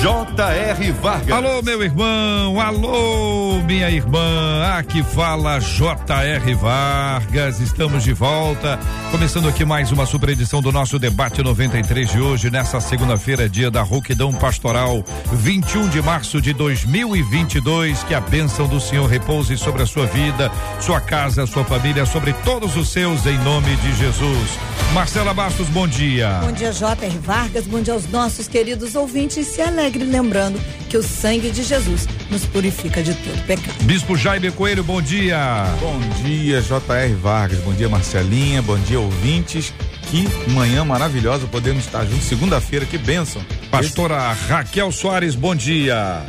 J.R. Vargas. Alô, meu irmão, alô, minha irmã. Aqui fala J.R. Vargas. Estamos de volta. Começando aqui mais uma super edição do nosso debate 93 de hoje, nessa segunda-feira, dia da Rouquidão Pastoral, 21 de março de 2022. Que a bênção do Senhor repouse sobre a sua vida, sua casa, sua família, sobre todos os seus, em nome de Jesus. Marcela Bastos, bom dia. Bom dia, J.R. Vargas. Bom dia aos nossos queridos ouvintes. Se alegre lembrando que o sangue de Jesus nos purifica de todo pecado. Bispo Jaime Coelho, bom dia. Bom dia, J.R. Vargas. Bom dia, Marcelinha. Bom dia, ouvintes. Que manhã maravilhosa podemos estar juntos. Segunda-feira, que bênção. Pastora Esse... Raquel Soares, bom dia.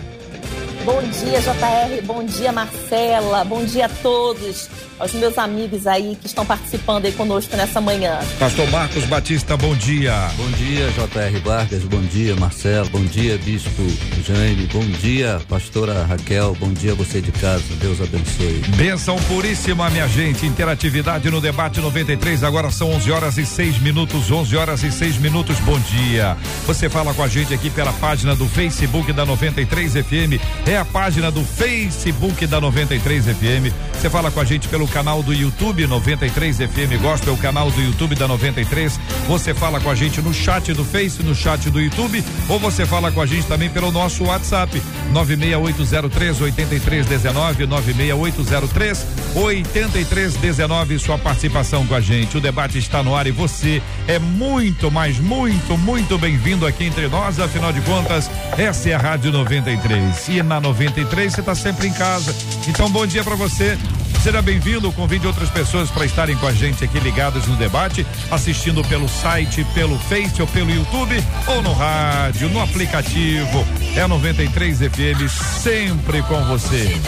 Bom dia, JR. Bom dia, Marcela. Bom dia a todos aos meus amigos aí que estão participando aí conosco nessa manhã. Pastor Marcos Batista, bom dia. Bom dia, J.R. Vargas, bom dia, Marcelo, bom dia, Bispo Jaime, bom dia, Pastora Raquel, bom dia você de casa, Deus abençoe. Benção puríssima, minha gente, interatividade no debate 93, agora são 11 horas e 6 minutos, 11 horas e 6 minutos, bom dia. Você fala com a gente aqui pela página do Facebook da 93 FM, é a página do Facebook da 93 FM, você fala com a gente pelo canal do YouTube 93 FM Gospel, o canal do YouTube da 93. Você fala com a gente no chat do Face, no chat do YouTube, ou você fala com a gente também pelo nosso WhatsApp 96803 8319 96803 8319. Sua participação com a gente. O debate está no ar e você é muito, mas muito, muito bem-vindo aqui entre nós. Afinal de contas, essa é a Rádio 93. E na 93 você está sempre em casa. Então, bom dia para você. Seja bem-vindo, convide outras pessoas para estarem com a gente aqui ligadas no debate, assistindo pelo site, pelo Face ou pelo YouTube ou no rádio, no aplicativo. É 93 FM, sempre com você.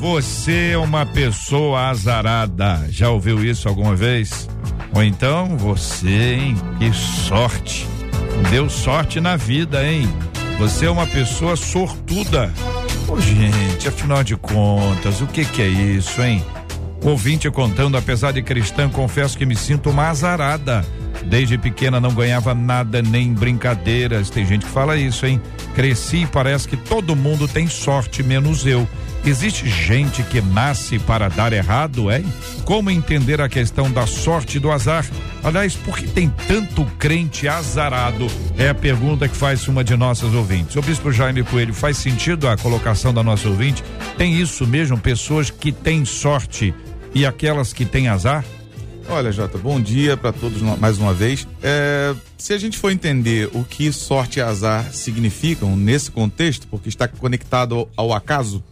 Você é uma pessoa azarada. Já ouviu isso alguma vez? Ou então você, hein? Que sorte. Deu sorte na vida, hein? Você é uma pessoa sortuda. Ô, gente, afinal de contas, o que que é isso, hein? Ouvinte contando, apesar de cristã, confesso que me sinto uma azarada. Desde pequena não ganhava nada, nem brincadeiras. Tem gente que fala isso, hein? Cresci e parece que todo mundo tem sorte, menos eu. Existe gente que nasce para dar errado, é? Como entender a questão da sorte e do azar? Aliás, por que tem tanto crente azarado? É a pergunta que faz uma de nossas ouvintes. O bispo Jaime Coelho, faz sentido a colocação da nossa ouvinte? Tem isso mesmo, pessoas que têm sorte e aquelas que têm azar? Olha, Jota, bom dia para todos mais uma vez. É, se a gente for entender o que sorte e azar significam nesse contexto, porque está conectado ao acaso,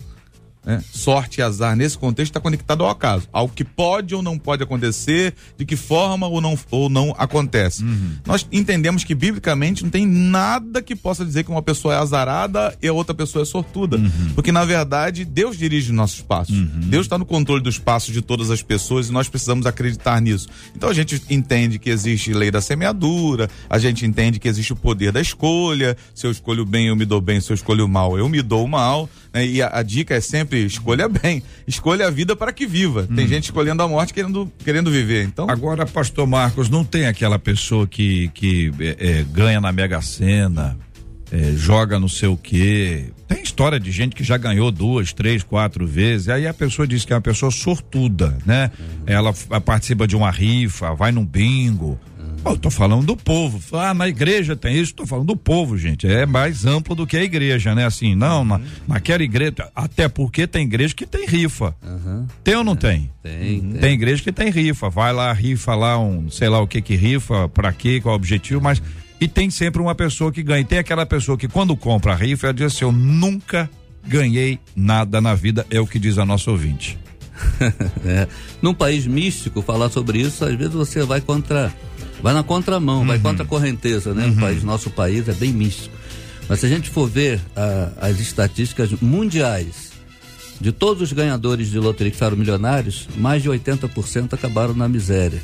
né? Sorte e azar nesse contexto está conectado ao acaso, ao que pode ou não pode acontecer, de que forma ou não, ou não acontece. Uhum. Nós entendemos que biblicamente não tem nada que possa dizer que uma pessoa é azarada e a outra pessoa é sortuda, uhum. porque na verdade Deus dirige nossos passos. Uhum. Deus está no controle dos passos de todas as pessoas e nós precisamos acreditar nisso. Então a gente entende que existe lei da semeadura, a gente entende que existe o poder da escolha. Se eu escolho bem, eu me dou bem. Se eu escolho mal, eu me dou mal. Né? E a, a, dica é sempre escolha bem, escolha a vida para que viva. Hum. Tem gente escolhendo a morte querendo, querendo viver. Então agora, Pastor Marcos, não tem aquela pessoa que que é, é, ganha na Mega Sena, é, joga não sei o quê. Tem história de gente que já ganhou duas, três, quatro vezes. Aí a pessoa diz que é uma pessoa sortuda, né? Uhum. Ela participa de uma rifa, vai num bingo eu tô falando do povo. Ah, na igreja tem isso, tô falando do povo, gente. É mais amplo do que a igreja, né? Assim, não, uhum. na, naquela igreja, até porque tem igreja que tem rifa. Uhum. Tem ou não é, tem? Tem, tem? Tem igreja que tem rifa. Vai lá, rifa lá um, sei lá o que que rifa, pra quê, qual o objetivo, mas. E tem sempre uma pessoa que ganha. E tem aquela pessoa que quando compra a rifa, ela diz assim: eu nunca ganhei nada na vida, é o que diz a nossa ouvinte. é. Num país místico, falar sobre isso, às vezes você vai contra vai na contramão, uhum. vai contra a correnteza, né? Uhum. O país, nosso país é bem místico. Mas se a gente for ver as estatísticas mundiais de todos os ganhadores de loteria que foram milionários, mais de 80% acabaram na miséria.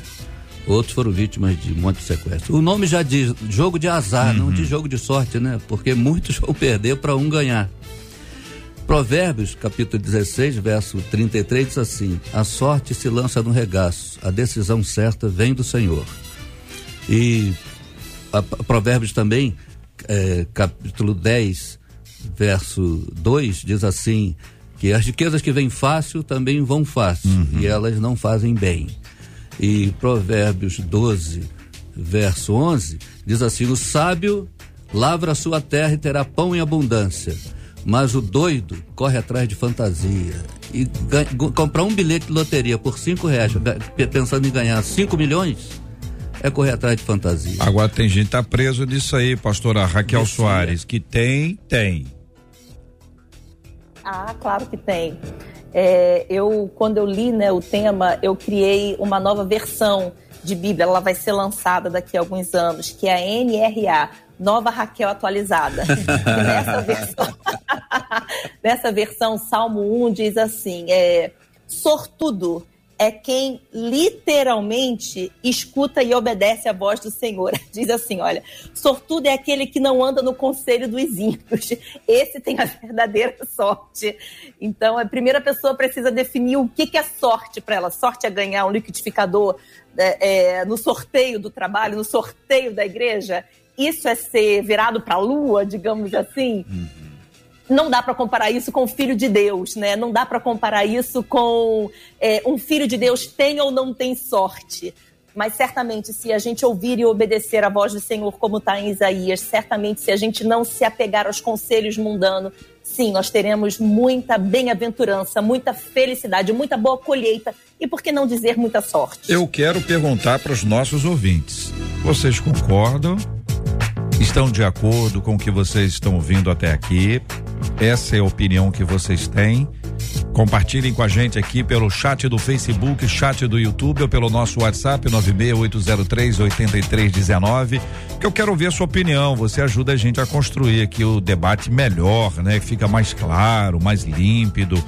Outros foram vítimas de um monte de sequestro. O nome já diz jogo de azar, uhum. não de jogo de sorte, né? Porque muitos vão perder para um ganhar. Provérbios, capítulo 16, verso 33, diz assim: A sorte se lança no regaço, a decisão certa vem do Senhor. E a, a Provérbios também, é, capítulo 10, verso 2, diz assim: que as riquezas que vêm fácil também vão fácil, uhum. e elas não fazem bem. E Provérbios 12, verso 11, diz assim: O sábio lavra a sua terra e terá pão em abundância mas o doido corre atrás de fantasia. E ganha, comprar um bilhete de loteria por cinco reais, pensando em ganhar cinco milhões, é correr atrás de fantasia. Agora tem gente que tá preso nisso aí, pastora Raquel Soares, que tem, tem. Ah, claro que tem. É, eu, quando eu li né, o tema, eu criei uma nova versão de Bíblia. Ela vai ser lançada daqui a alguns anos, que é a NRA, Nova Raquel atualizada. nessa, versão, nessa versão, Salmo 1 diz assim: é, sortudo é quem literalmente escuta e obedece a voz do Senhor. Diz assim: olha, sortudo é aquele que não anda no conselho dos ímpios. Esse tem a verdadeira sorte. Então, a primeira pessoa precisa definir o que, que é sorte para ela. Sorte é ganhar um liquidificador é, é, no sorteio do trabalho, no sorteio da igreja isso é ser virado para a lua, digamos assim. Uhum. Não dá para comparar isso com o filho de Deus, né? Não dá para comparar isso com é, um filho de Deus tem ou não tem sorte. Mas certamente, se a gente ouvir e obedecer a voz do Senhor, como está em Isaías, certamente, se a gente não se apegar aos conselhos mundanos, sim, nós teremos muita bem-aventurança, muita felicidade, muita boa colheita e, por que não dizer, muita sorte. Eu quero perguntar para os nossos ouvintes: vocês concordam estão de acordo com o que vocês estão ouvindo até aqui. Essa é a opinião que vocês têm. Compartilhem com a gente aqui pelo chat do Facebook, chat do YouTube ou pelo nosso WhatsApp 96803 8319, que eu quero ouvir a sua opinião. Você ajuda a gente a construir aqui o debate melhor, né? Que fica mais claro, mais límpido.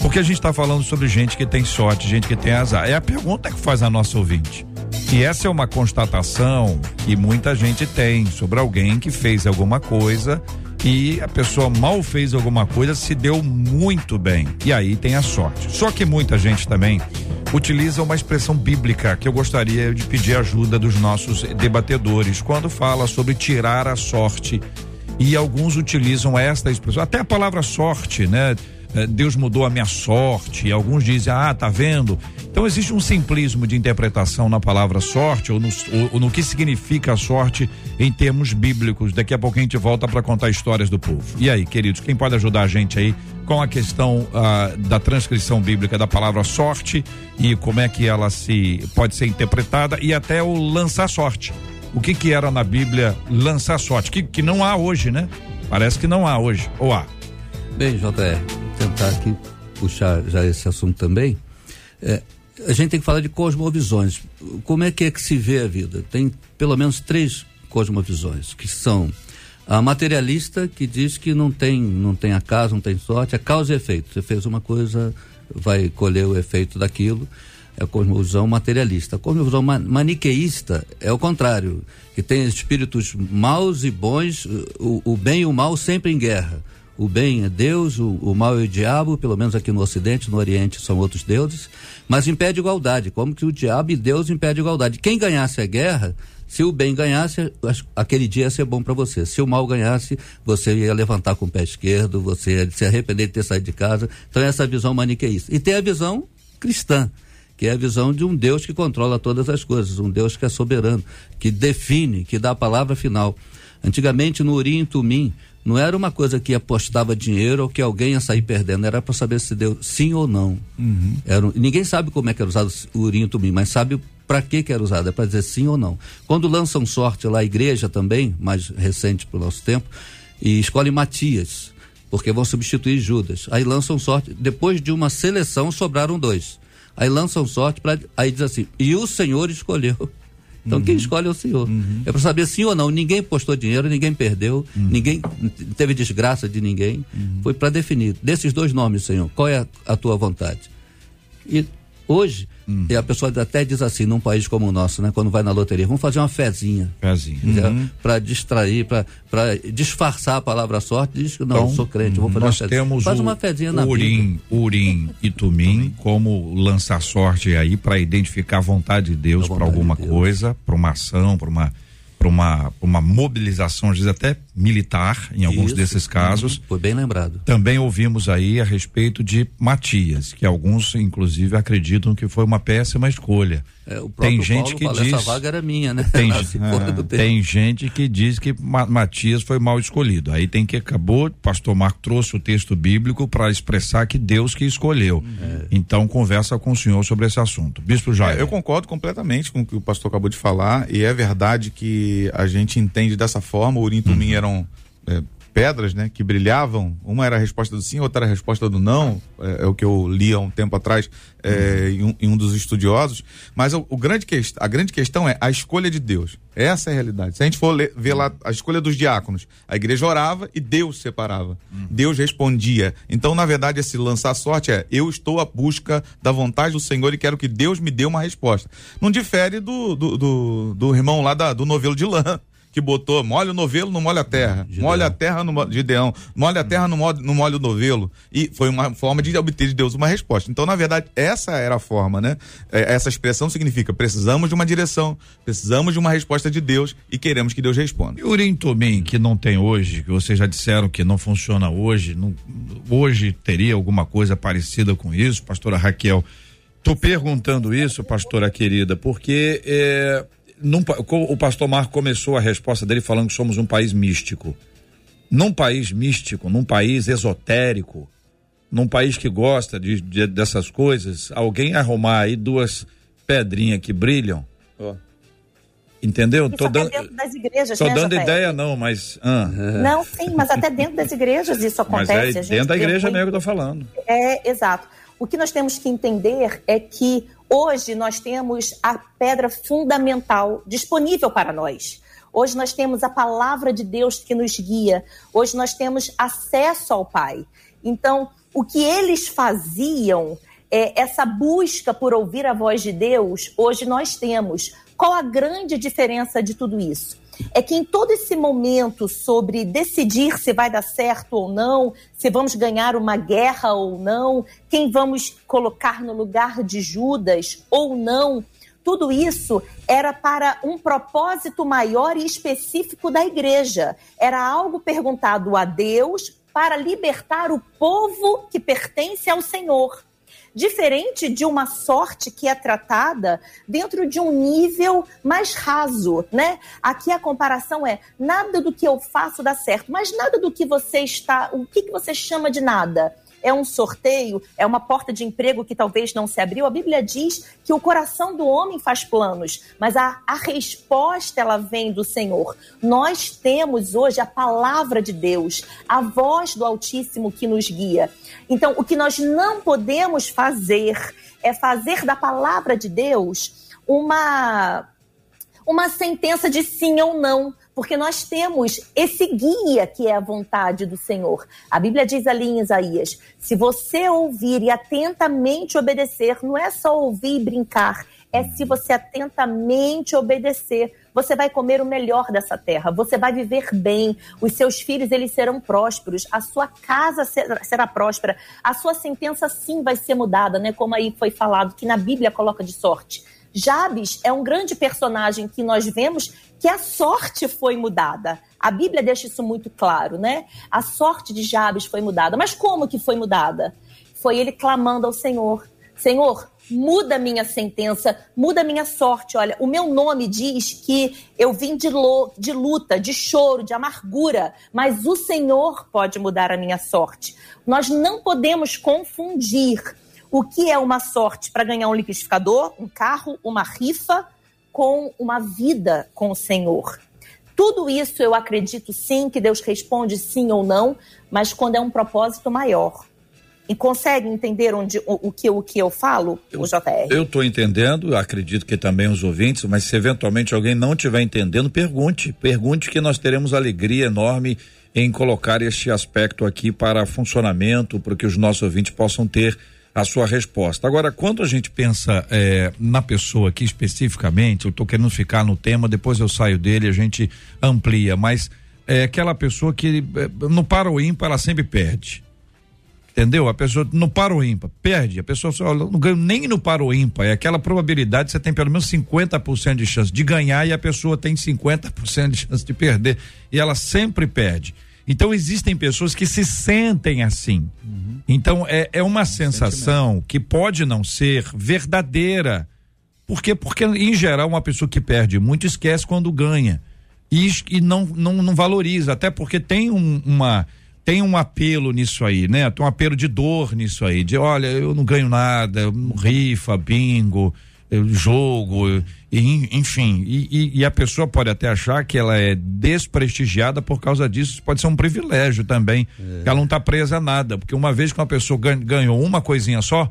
Porque a gente está falando sobre gente que tem sorte, gente que tem azar. É a pergunta que faz a nossa ouvinte. E essa é uma constatação que muita gente tem sobre alguém que fez alguma coisa e a pessoa mal fez alguma coisa, se deu muito bem. E aí tem a sorte. Só que muita gente também utiliza uma expressão bíblica que eu gostaria de pedir ajuda dos nossos debatedores quando fala sobre tirar a sorte. E alguns utilizam esta expressão, até a palavra sorte, né? Eh, Deus mudou a minha sorte. Alguns dizem, ah, tá vendo? Então existe um simplismo de interpretação na palavra sorte ou no, ou, ou no que significa a sorte em termos bíblicos. Daqui a pouco a gente volta para contar histórias do povo. E aí, queridos, quem pode ajudar a gente aí com a questão ah, da transcrição bíblica da palavra sorte e como é que ela se pode ser interpretada e até o lançar sorte. O que que era na Bíblia lançar sorte? Que, que não há hoje, né? Parece que não há hoje. Ou há? Bem, JR, tentar aqui puxar já esse assunto também. É, a gente tem que falar de cosmovisões. Como é que é que se vê a vida? Tem pelo menos três cosmovisões, que são a materialista, que diz que não tem, não tem acaso, não tem sorte, é causa e efeito. Você fez uma coisa, vai colher o efeito daquilo. É a cosmovisão materialista. A cosmovisão maniqueísta é o contrário, que tem espíritos maus e bons, o, o bem e o mal sempre em guerra o bem é Deus, o, o, mal é o diabo, pelo menos aqui no Ocidente, no Oriente são outros deuses, mas impede igualdade. Como que o diabo e Deus impedem igualdade? Quem ganhasse a guerra, se o bem ganhasse, aquele dia ia ser bom para você. Se o mal ganhasse, você ia levantar com o pé esquerdo, você ia se arrepender de ter saído de casa. Então, essa é visão maniqueísta. E tem a visão cristã, que é a visão de um Deus que controla todas as coisas, um Deus que é soberano, que define, que dá a palavra final. Antigamente, no Urim e Tumim, não era uma coisa que apostava dinheiro ou que alguém ia sair perdendo, era para saber se deu sim ou não. Uhum. Era, ninguém sabe como é que era usado o urim tumim, mas sabe para que que era usado, é para dizer sim ou não. Quando lançam sorte lá a igreja também, mais recente para o nosso tempo, e escolhem Matias, porque vão substituir Judas. Aí lançam sorte, depois de uma seleção sobraram dois. Aí lançam sorte para aí diz assim: "E o Senhor escolheu". Então uhum. quem escolhe é o Senhor. Uhum. É para saber sim ou não. Ninguém postou dinheiro, ninguém perdeu, uhum. ninguém teve desgraça de ninguém. Uhum. Foi para definir. Desses dois nomes, Senhor, qual é a, a tua vontade? E hoje, hum. e a pessoa até diz assim, num país como o nosso, né? Quando vai na loteria, vamos fazer uma fezinha. Fezinha. Uhum. Para distrair, para disfarçar a palavra sorte, diz que não, então, sou crente, vou fazer nós uma fezinha. Temos Faz uma fezinha na Urim, Urim e Tumim como lançar sorte aí para identificar a vontade de Deus para alguma de coisa, para uma ação, para uma para uma, uma mobilização, às vezes até militar, em alguns Isso, desses casos. Uhum, foi bem lembrado. Também ouvimos aí a respeito de Matias, que alguns, inclusive, acreditam que foi uma péssima escolha. É, tem gente Paulo que fala, diz. Essa vaga era minha, né? Tem, é, tem gente que diz que Matias foi mal escolhido. Aí tem que acabou, o pastor Marco trouxe o texto bíblico para expressar que Deus que escolheu. É. Então conversa com o senhor sobre esse assunto. Bispo Jair. É, eu concordo completamente com o que o pastor acabou de falar e é verdade que a gente entende dessa forma. O Urim e Tumim uhum. eram é, pedras, né, que brilhavam. Uma era a resposta do sim, outra era a resposta do não. É, é o que eu li há um tempo atrás é, uhum. em, um, em, um, dos estudiosos. Mas o, o, grande que, a grande questão é a escolha de Deus. Essa é a realidade. Se a gente for ler, ver lá a escolha dos diáconos, a igreja orava e Deus separava. Uhum. Deus respondia. Então, na verdade, esse lançar sorte é eu estou à busca da vontade do Senhor e quero que Deus me dê uma resposta. Não difere do, do, do, do irmão lá da, do novelo de lã que botou molha o novelo, não molha a terra. Gideão. Molha a terra no Gideão. Molha a terra, no molha, no molha o novelo. E foi uma forma de obter de Deus uma resposta. Então, na verdade, essa era a forma, né? É, essa expressão significa precisamos de uma direção, precisamos de uma resposta de Deus e queremos que Deus responda. E o Urim que não tem hoje, que vocês já disseram que não funciona hoje, não, hoje teria alguma coisa parecida com isso, pastora Raquel? Tô perguntando isso, pastora querida, porque é, num, o pastor Marco começou a resposta dele falando que somos um país místico. Num país místico, num país esotérico, num país que gosta de, de dessas coisas, alguém arrumar aí duas pedrinhas que brilham. Oh. Entendeu? Isso tô dando, dentro das igrejas, tô né, dando ideia não, mas ah. não, sim, mas até dentro das igrejas isso acontece. Mas é dentro da igreja muito... mesmo que eu tô falando. É, exato. O que nós temos que entender é que Hoje nós temos a pedra fundamental disponível para nós. Hoje nós temos a palavra de Deus que nos guia. Hoje nós temos acesso ao Pai. Então, o que eles faziam, é, essa busca por ouvir a voz de Deus, hoje nós temos. Qual a grande diferença de tudo isso? É que em todo esse momento sobre decidir se vai dar certo ou não, se vamos ganhar uma guerra ou não, quem vamos colocar no lugar de Judas ou não, tudo isso era para um propósito maior e específico da igreja. Era algo perguntado a Deus para libertar o povo que pertence ao Senhor diferente de uma sorte que é tratada dentro de um nível mais raso, né? Aqui a comparação é nada do que eu faço dá certo, mas nada do que você está, o que, que você chama de nada? É um sorteio, é uma porta de emprego que talvez não se abriu. A Bíblia diz que o coração do homem faz planos, mas a, a resposta ela vem do Senhor. Nós temos hoje a palavra de Deus, a voz do Altíssimo que nos guia. Então, o que nós não podemos fazer é fazer da palavra de Deus uma uma sentença de sim ou não, porque nós temos esse guia que é a vontade do Senhor. A Bíblia diz ali em Isaías: se você ouvir e atentamente obedecer, não é só ouvir e brincar, é se você atentamente obedecer, você vai comer o melhor dessa terra, você vai viver bem, os seus filhos eles serão prósperos, a sua casa será, será próspera, a sua sentença sim vai ser mudada, né? Como aí foi falado que na Bíblia coloca de sorte. Jabes é um grande personagem que nós vemos que a sorte foi mudada. A Bíblia deixa isso muito claro, né? A sorte de Jabes foi mudada. Mas como que foi mudada? Foi ele clamando ao Senhor: Senhor, muda minha sentença, muda minha sorte. Olha, o meu nome diz que eu vim de, de luta, de choro, de amargura, mas o Senhor pode mudar a minha sorte. Nós não podemos confundir o que é uma sorte para ganhar um liquidificador, um carro, uma rifa, com uma vida com o Senhor. Tudo isso eu acredito sim que Deus responde sim ou não, mas quando é um propósito maior. E consegue entender onde, o, o, que, o que eu falo, eu, o JR? Eu estou entendendo, acredito que também os ouvintes, mas se eventualmente alguém não estiver entendendo, pergunte. Pergunte que nós teremos alegria enorme em colocar este aspecto aqui para funcionamento, para que os nossos ouvintes possam ter a sua resposta. Agora, quando a gente pensa é, na pessoa aqui especificamente, eu estou querendo ficar no tema, depois eu saio dele, a gente amplia, mas é aquela pessoa que é, no para o ímpar ela sempre perde. Entendeu? A pessoa no para o ímpar perde. A pessoa só não ganha nem no para o ímpar. É aquela probabilidade, você tem pelo menos 50% de chance de ganhar e a pessoa tem 50% de chance de perder. E ela sempre perde. Então existem pessoas que se sentem assim. Uhum. Então é, é uma sensação que pode não ser verdadeira. Por quê? Porque, em geral, uma pessoa que perde muito esquece quando ganha. E, e não, não, não valoriza, até porque tem um, uma tem um apelo nisso aí, né? Tem um apelo de dor nisso aí, de olha, eu não ganho nada, rifa, bingo, jogo, enfim. E, e, a pessoa pode até achar que ela é desprestigiada por causa disso. Pode ser um privilégio também, é. que ela não está presa a nada, porque uma vez que uma pessoa ganhou uma coisinha só,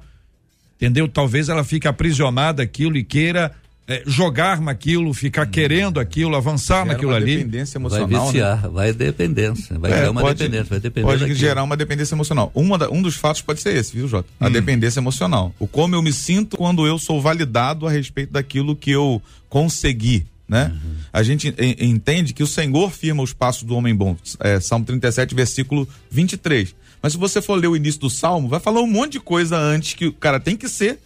entendeu? Talvez ela fique aprisionada aquilo e queira é, jogar naquilo, ficar hum. querendo aquilo, avançar Gera naquilo ali. Dependência emocional. Vai viciar, né? vai dependência, vai é, criar uma pode, dependência, vai depender. Pode daquilo. gerar uma dependência emocional. Uma da, um dos fatos pode ser esse, viu, Jota? A hum. dependência emocional. O como eu me sinto quando eu sou validado a respeito daquilo que eu consegui. Né? Uhum. A gente entende que o Senhor firma os passos do homem bom. É, Salmo 37, versículo 23. Mas se você for ler o início do salmo, vai falar um monte de coisa antes que o cara tem que ser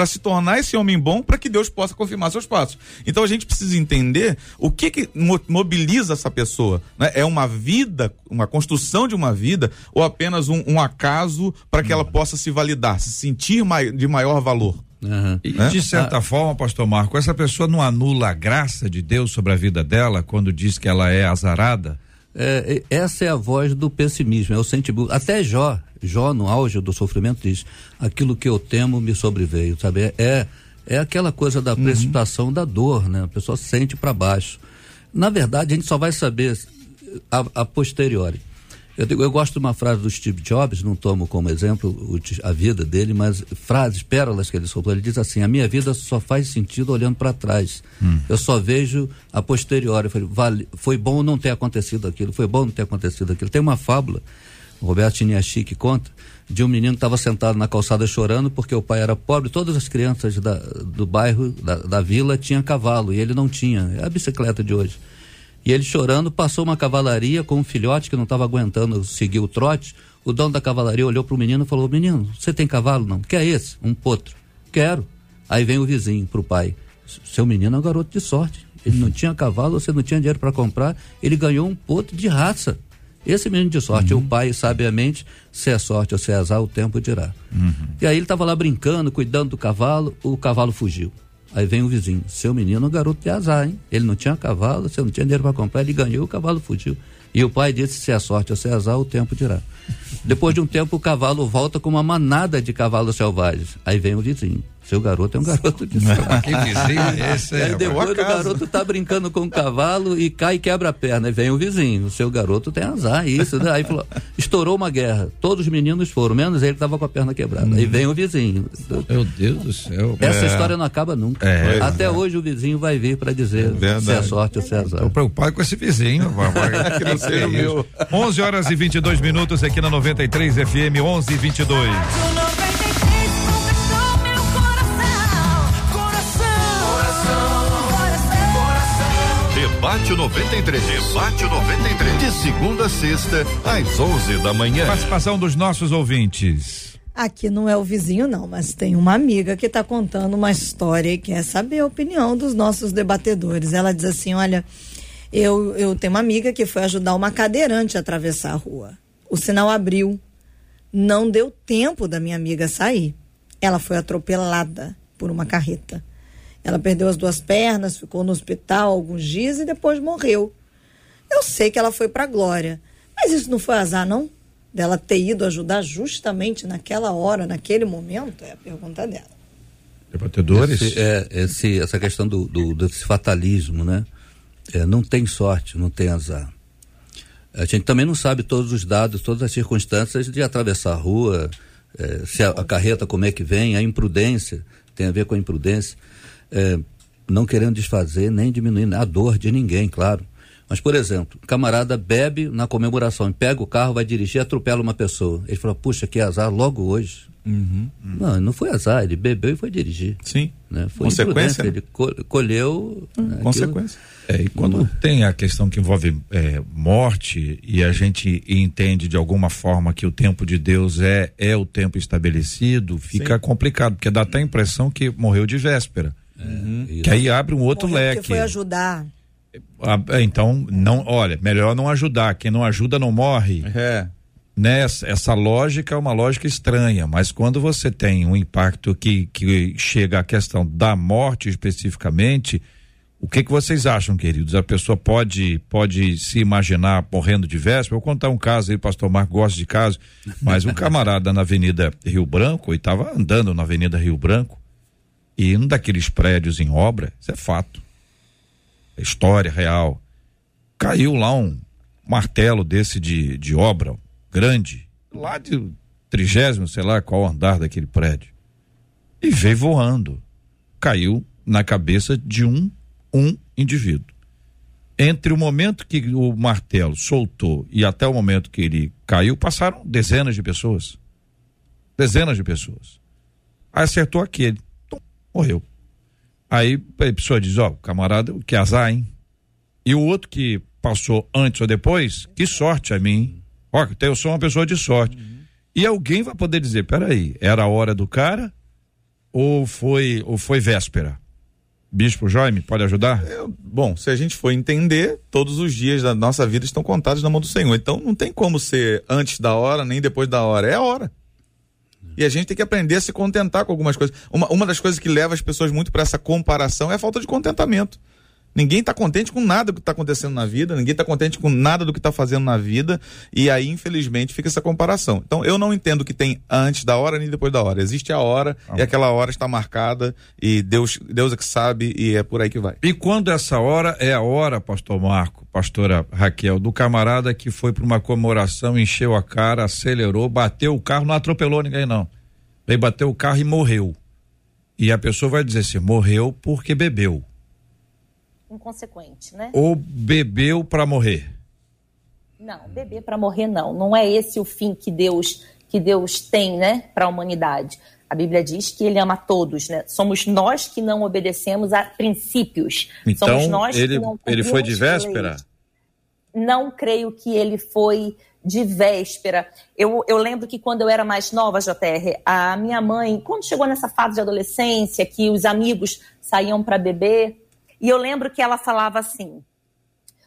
para se tornar esse homem bom para que Deus possa confirmar seus passos. Então a gente precisa entender o que, que mobiliza essa pessoa. Né? É uma vida, uma construção de uma vida ou apenas um, um acaso para que ela possa se validar, se sentir mai, de maior valor? Uhum. E, de certa ah. forma, pastor Marco, essa pessoa não anula a graça de Deus sobre a vida dela quando diz que ela é azarada? É, essa é a voz do pessimismo, é o sentimento. Até Jó, Jó no auge do sofrimento diz: aquilo que eu temo me sobreveio, sabe? É, é, é aquela coisa da uhum. precipitação uhum. da dor, né? A pessoa sente para baixo. Na verdade, a gente só vai saber a, a posteriori. Eu, digo, eu gosto de uma frase do Steve Jobs, não tomo como exemplo o, a vida dele, mas frases, pérolas que ele soltou. Ele diz assim: A minha vida só faz sentido olhando para trás. Hum. Eu só vejo a posteriori. Eu falei, vale, foi bom não ter acontecido aquilo, foi bom não ter acontecido aquilo. Tem uma fábula, o Roberto Chiniachi que conta, de um menino que estava sentado na calçada chorando porque o pai era pobre. Todas as crianças da, do bairro, da, da vila, tinham cavalo e ele não tinha. É a bicicleta de hoje. E ele chorando, passou uma cavalaria com um filhote que não estava aguentando seguir o trote. O dono da cavalaria olhou para o menino e falou: Menino, você tem cavalo? Não. Quer esse? Um potro. Quero. Aí vem o vizinho para o pai: Seu menino é um garoto de sorte. Ele não tinha cavalo, você não tinha dinheiro para comprar. Ele ganhou um potro de raça. Esse menino de sorte, uhum. o pai, sabiamente, se é sorte ou se é azar, o tempo dirá. Uhum. E aí ele estava lá brincando, cuidando do cavalo, o cavalo fugiu. Aí vem o vizinho, seu menino um garoto de azar, hein? Ele não tinha cavalo, você não tinha dinheiro para comprar, ele ganhou, o cavalo fugiu. E o pai disse: se é sorte ou se é azar, o tempo dirá. Depois de um tempo, o cavalo volta com uma manada de cavalos selvagens. Aí vem o vizinho. Seu garoto é um garoto de que vizinho é esse? Aí depois o garoto tá brincando com o cavalo e cai e quebra a perna. Aí vem o vizinho. O seu garoto tem azar, isso. Né? Aí falou, estourou uma guerra. Todos os meninos foram, menos ele estava com a perna quebrada. Hum. Aí vem o vizinho. Meu Deus do céu. Essa é. história não acaba nunca. É, Até é. hoje o vizinho vai vir para dizer é se é sorte ou se é azar. Estou preocupado com esse vizinho. que não seja o meu. 11 horas e 22 minutos aqui na 93 FM 11 e 22. Debate 93. Debate 93. De segunda a sexta, às 11 da manhã. Participação dos nossos ouvintes. Aqui não é o vizinho, não, mas tem uma amiga que está contando uma história e quer saber a opinião dos nossos debatedores. Ela diz assim: olha, eu, eu tenho uma amiga que foi ajudar uma cadeirante a atravessar a rua. O sinal abriu. Não deu tempo da minha amiga sair. Ela foi atropelada por uma carreta. Ela perdeu as duas pernas, ficou no hospital alguns dias e depois morreu. Eu sei que ela foi para a glória, mas isso não foi azar, não? Dela ter ido ajudar justamente naquela hora, naquele momento? É a pergunta dela. Debatedores? Esse, é, esse, essa questão do, do, desse fatalismo, né? É, não tem sorte, não tem azar. A gente também não sabe todos os dados, todas as circunstâncias de atravessar a rua, É, se a, a, carreta como é que vem, a imprudência, tem a ver com a imprudência, é, não querendo desfazer nem diminuir a dor de ninguém, claro. Mas, por exemplo, camarada bebe na comemoração, pega o carro, vai dirigir, atropela uma pessoa. Ele fala, puxa, que azar logo hoje. Uhum, uhum. Não, não foi azar, ele bebeu e foi dirigir. Sim. Né? Foi Consequência. Né? Ele colheu. Hum, né, consequência. É, e quando tem a questão que envolve é, morte e a gente entende de alguma forma que o tempo de Deus é, é o tempo estabelecido, fica Sim. complicado, porque dá até a impressão que morreu de véspera. Uhum. Que aí abre um outro morreu leque. foi ajudar. Ah, é, então, não, olha, melhor não ajudar. Quem não ajuda não morre. É. Nessa, né, essa lógica é uma lógica estranha, mas quando você tem um impacto que, que chega à questão da morte especificamente, o que que vocês acham, queridos? A pessoa pode pode se imaginar morrendo de véspera? Eu vou contar um caso aí, o pastor Marco gosta de caso, mas um camarada na Avenida Rio Branco, e estava andando na Avenida Rio Branco, e um daqueles prédios em obra, isso é fato história real. Caiu lá um martelo desse de, de obra grande, lá de trigésimo, sei lá qual andar daquele prédio. E veio voando. Caiu na cabeça de um, um indivíduo. Entre o momento que o martelo soltou e até o momento que ele caiu, passaram dezenas de pessoas. Dezenas de pessoas. Aí acertou aquele. Morreu. Aí a pessoa diz, ó, oh, camarada, que azar, hein? E o outro que passou antes ou depois, que sorte a mim. Ó, eu sou uma pessoa de sorte. Uhum. E alguém vai poder dizer, peraí, era a hora do cara ou foi ou foi véspera? Bispo Jaime, pode ajudar? Bom, se a gente for entender, todos os dias da nossa vida estão contados na mão do Senhor. Então não tem como ser antes da hora nem depois da hora. É a hora. E a gente tem que aprender a se contentar com algumas coisas. Uma, uma das coisas que leva as pessoas muito para essa comparação é a falta de contentamento. Ninguém está contente com nada do que está acontecendo na vida, ninguém está contente com nada do que está fazendo na vida, e aí, infelizmente, fica essa comparação. Então, eu não entendo que tem antes da hora nem depois da hora. Existe a hora, ah. e aquela hora está marcada, e Deus, Deus é que sabe, e é por aí que vai. E quando essa hora é a hora, pastor Marco, pastora Raquel, do camarada que foi para uma comemoração, encheu a cara, acelerou, bateu o carro, não atropelou ninguém, não. Veio bateu o carro e morreu. E a pessoa vai dizer assim: morreu porque bebeu inconsequente, né? Ou bebeu para morrer? Não, beber para morrer não. Não é esse o fim que Deus que Deus tem, né, para a humanidade. A Bíblia diz que ele ama todos, né? Somos nós que não obedecemos a princípios. Então, Somos nós ele, que não ele foi de véspera? Não creio que ele foi de véspera. Eu, eu lembro que quando eu era mais nova, JR, a minha mãe, quando chegou nessa fase de adolescência, que os amigos saíam para beber, e eu lembro que ela falava assim: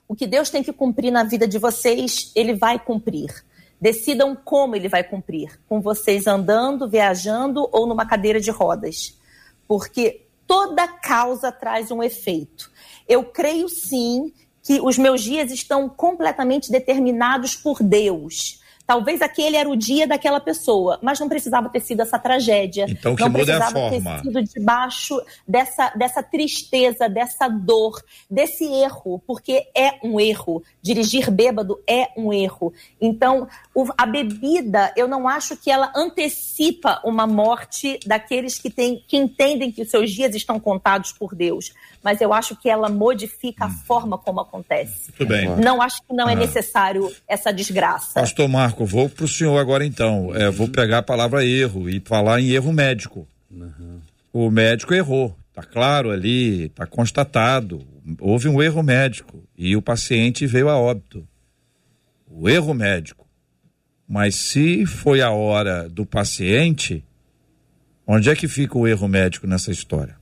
o que Deus tem que cumprir na vida de vocês, ele vai cumprir. Decidam como ele vai cumprir, com vocês andando, viajando ou numa cadeira de rodas. Porque toda causa traz um efeito. Eu creio sim que os meus dias estão completamente determinados por Deus. Talvez aquele era o dia daquela pessoa, mas não precisava ter sido essa tragédia. Então, que não muda precisava a forma. ter sido debaixo dessa, dessa tristeza, dessa dor, desse erro, porque é um erro. Dirigir bêbado é um erro. Então, o, a bebida, eu não acho que ela antecipa uma morte daqueles que, tem, que entendem que os seus dias estão contados por Deus mas eu acho que ela modifica a hum. forma como acontece. Tudo bem. Não acho que não é necessário essa desgraça. Pastor Marco, vou para o senhor agora então. É, vou pegar a palavra erro e falar em erro médico. Uhum. O médico errou, está claro ali, está constatado. Houve um erro médico e o paciente veio a óbito. O erro médico. Mas se foi a hora do paciente, onde é que fica o erro médico nessa história?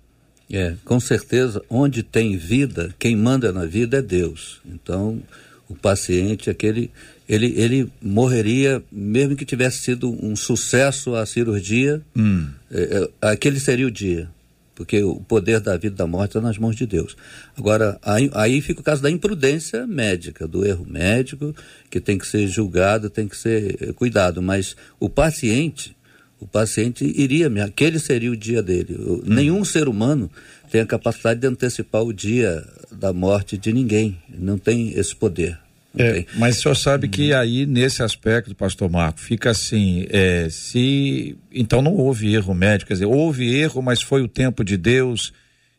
É, com certeza, onde tem vida, quem manda na vida é Deus. Então, o paciente, aquele, ele, ele morreria, mesmo que tivesse sido um sucesso a cirurgia, hum. é, é, aquele seria o dia. Porque o poder da vida e da morte está nas mãos de Deus. Agora, aí, aí fica o caso da imprudência médica, do erro médico, que tem que ser julgado, tem que ser é, cuidado. Mas o paciente, o paciente iria, aquele seria o dia dele. Hum. Nenhum ser humano tem a capacidade de antecipar o dia da morte de ninguém, não tem esse poder. É, mas o senhor sabe que aí, nesse aspecto, pastor Marco, fica assim, é, se. Então não houve erro médico, quer dizer, houve erro, mas foi o tempo de Deus.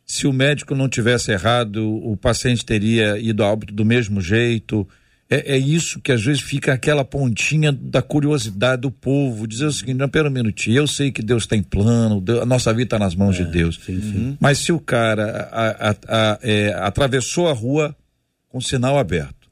Se o médico não tivesse errado, o paciente teria ido a óbito do mesmo jeito. É, é, isso que às vezes fica aquela pontinha da curiosidade do povo, dizer o seguinte, não, pera um minutinho, eu sei que Deus tem plano, Deus, a nossa vida está nas mãos é, de Deus. Sim, sim. Mas se o cara a, a, a, é, atravessou a rua com sinal aberto,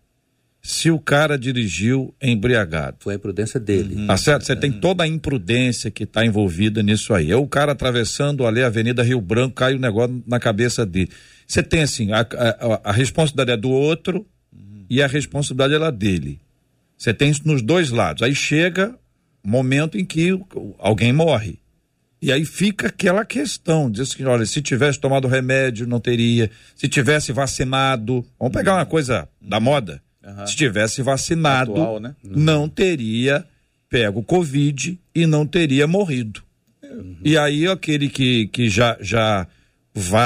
se o cara dirigiu embriagado. Foi a imprudência dele. Uhum. Tá certo? Você uhum. tem toda a imprudência que está envolvida nisso aí. É o cara atravessando ali a Avenida Rio Branco, cai o negócio na cabeça dele. Você tem assim, a, a, a responsabilidade é do outro uhum. e a responsabilidade é dele. Você tem isso nos dois lados. Aí chega momento em que alguém morre. E aí fica aquela questão, diz que, olha, se tivesse tomado remédio, não teria. Se tivesse vacinado, vamos pegar uma coisa da moda Uhum. Se tivesse vacinado, Atual, né? não teria pego Covid e não teria morrido. Uhum. E aí aquele que, que já, já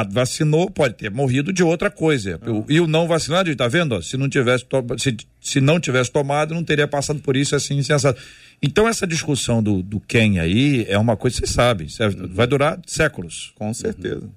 vacinou pode ter morrido de outra coisa. Uhum. E o não vacinado, está vendo? Se não tivesse se, se não tivesse tomado, não teria passado por isso assim, insensado. Então essa discussão do, do quem aí é uma coisa que você sabe, vai durar séculos. Com certeza.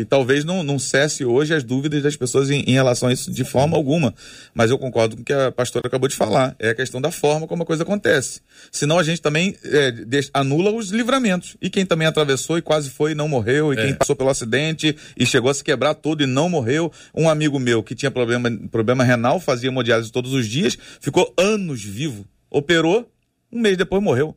E talvez não, não cesse hoje as dúvidas das pessoas em, em, relação a isso de forma alguma. Mas eu concordo com o que a pastora acabou de falar. É a questão da forma como a coisa acontece. Senão a gente também é, anula os livramentos. E quem também atravessou e quase foi e não morreu, e é. quem passou pelo acidente e chegou a se quebrar todo e não morreu. Um amigo meu que tinha problema, problema renal, fazia hemodiálise todos os dias, ficou anos vivo. Operou, um mês depois morreu.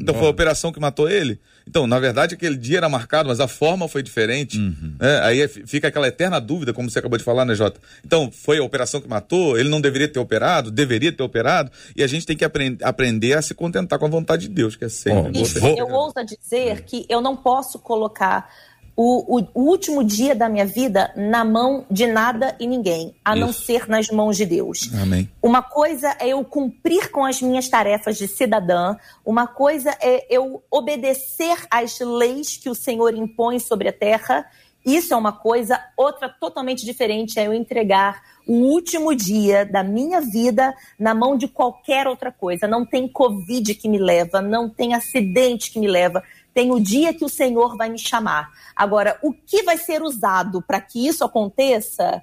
Então foi a operação que matou ele. Então, na verdade, aquele dia era marcado, mas a forma foi diferente. Uhum. Né? Aí fica aquela eterna dúvida, como você acabou de falar, né, Jota? Então, foi a operação que matou, ele não deveria ter operado, deveria ter operado, e a gente tem que aprend aprender a se contentar com a vontade de Deus, que é sempre. Oh, eu ouso dizer que eu não posso colocar o, o, o, último dia da minha vida na mão de nada e ninguém, a Isso. não ser nas mãos de Deus. Amém. Uma coisa é eu cumprir com as minhas tarefas de cidadã, uma coisa é eu obedecer às leis que o Senhor impõe sobre a terra. Isso é uma coisa, outra totalmente diferente é eu entregar o último dia da minha vida na mão de qualquer outra coisa. Não tem Covid que me leva, não tem acidente que me leva tem o dia que o Senhor vai me chamar. Agora, o que vai ser usado para que isso aconteça,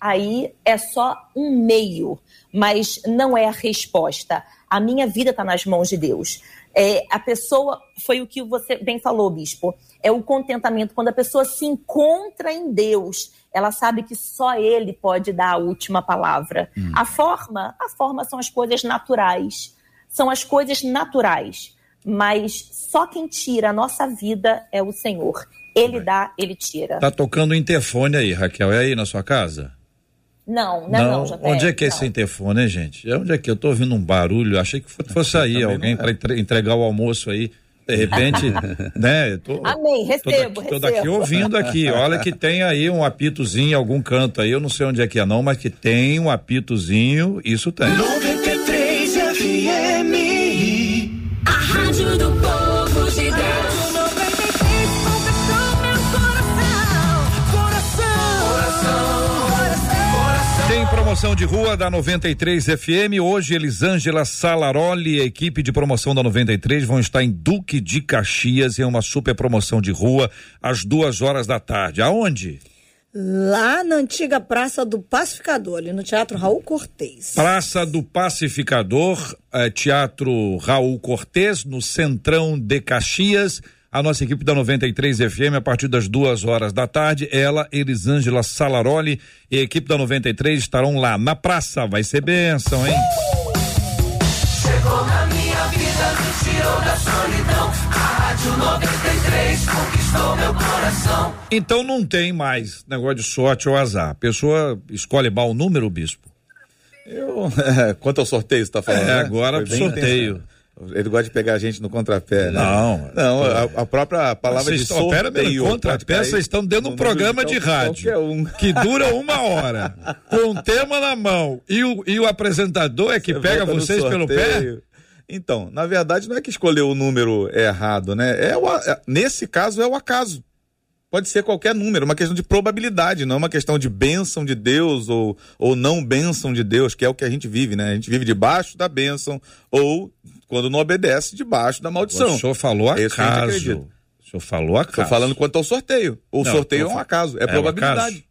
aí é só um meio, mas não é a resposta. A minha vida está nas mãos de Deus. É, a pessoa, foi o que você bem falou, bispo, é o contentamento. Quando a pessoa se encontra em Deus, ela sabe que só Ele pode dar a última palavra. Hum. A forma, a forma são as coisas naturais. São as coisas naturais mas só quem tira a nossa vida é o Senhor. Ele dá, ele tira. Tá tocando o interfone aí, Raquel. É aí na sua casa? Não, não, não, não Onde é que é esse interfone, hein, gente? Onde é que eu tô ouvindo um barulho? Achei que fosse aí alguém é. para entregar o almoço aí. De repente, né? Tô, Amém, recebo, tô daqui, tô daqui ouvindo aqui. Olha que tem aí um apitozinho em algum canto aí, eu não sei onde é que é não, mas que tem um apitozinho, isso tem. Promoção de rua da 93 FM. Hoje, Elisângela Salaroli e a equipe de promoção da 93 vão estar em Duque de Caxias em uma super promoção de rua às duas horas da tarde. Aonde? Lá na antiga Praça do Pacificador, ali no Teatro Raul Cortez. Praça do Pacificador, eh, Teatro Raul Cortez, no Centrão de Caxias. A nossa equipe da 93 FM, a partir das duas horas da tarde, ela, Elisângela Salaroli e a equipe da 93 estarão lá na praça. Vai ser bênção, hein? Chegou na minha vida, me tirou da solidão. A Rádio 93 conquistou meu coração. Então não tem mais negócio de sorte ou azar. A pessoa escolhe mal o número, bispo? Eu, é, quanto ao sorteio você tá falando? É, né? agora o sorteio. Ele gosta de pegar a gente no contrapé, né? Não. Não, a, a própria palavra vocês de sorteio. Pera, pera, contrapé, vocês estão dentro de um programa de rádio um. que dura uma hora, com um tema na mão, e o, e o apresentador é que Você pega vocês pelo pé? Então, na verdade, não é que escolheu o número errado, né? É o, é, nesse caso, é o acaso. Pode ser qualquer número, uma questão de probabilidade, não uma questão de bênção de Deus ou, ou não bênção de Deus, que é o que a gente vive, né? A gente vive debaixo da bênção ou, quando não obedece, debaixo da maldição. O senhor falou É isso que a gente acaso. acredita. O senhor falou acaso. Estou falando quanto ao sorteio. O Não, sorteio é um acaso, é, um probabilidade. acaso.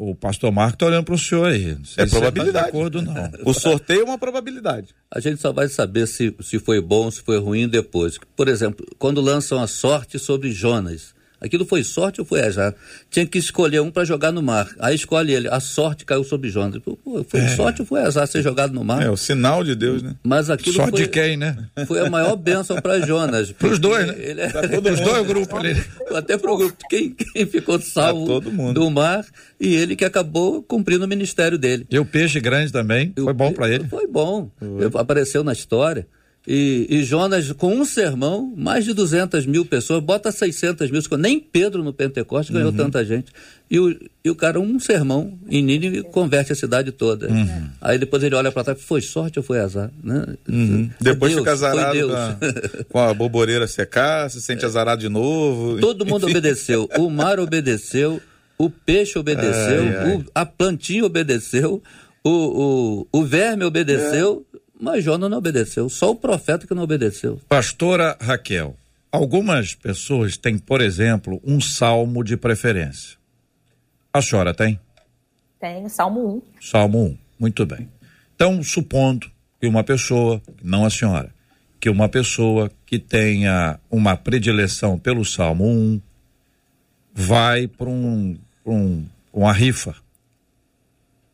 O pastor Marco está olhando para o senhor aí. Não sei É tá probabilidade. de acordo, não. O sorteio é uma probabilidade. A gente só vai saber se, se foi bom, se foi ruim depois. Por exemplo, quando lançam a sorte sobre Jonas. Aquilo foi sorte ou foi azar? Tinha que escolher um para jogar no mar. Aí escolhe ele. A sorte caiu sobre Jonas. Foi sorte ou foi azar ser jogado no mar? É o sinal de Deus, né? Mas aquilo Só foi, de quem, né? foi a maior bênção para Jonas. Pros dois, né? Ele é... Os dois grupos ali. Até pro grupo. Quem, quem ficou salvo Pra todo mundo. do mar e ele que acabou cumprindo o ministério dele. E o peixe grande também. Foi bom para ele. Foi bom. Apareceu na história. E, e Jonas, com um sermão, mais de 200 mil pessoas, bota 600 mil, nem Pedro no Pentecoste ganhou tanta gente. E o, e o cara, um sermão em Nínive, converte a cidade toda. Aí depois ele olha para trás, foi sorte ou foi azar? Né? Foi Depois Deus, fica azarado com a, com a boboreira secar, se sente azarado de novo. Todo mundo obedeceu. O mar obedeceu, o peixe obedeceu, Ai, ai. o- a plantinha obedeceu, o, o, o verme obedeceu, mas Jonas não obedeceu. Só o profeta que não obedeceu. Pastora Raquel, algumas pessoas têm, por exemplo, um salmo de preferência. A senhora tem? Tem, Salmo 1. Salmo 1. Muito bem. Então, supondo que uma pessoa, não a senhora, que uma pessoa que tenha uma predileção pelo Salmo 1 vai para um, um, uma rifa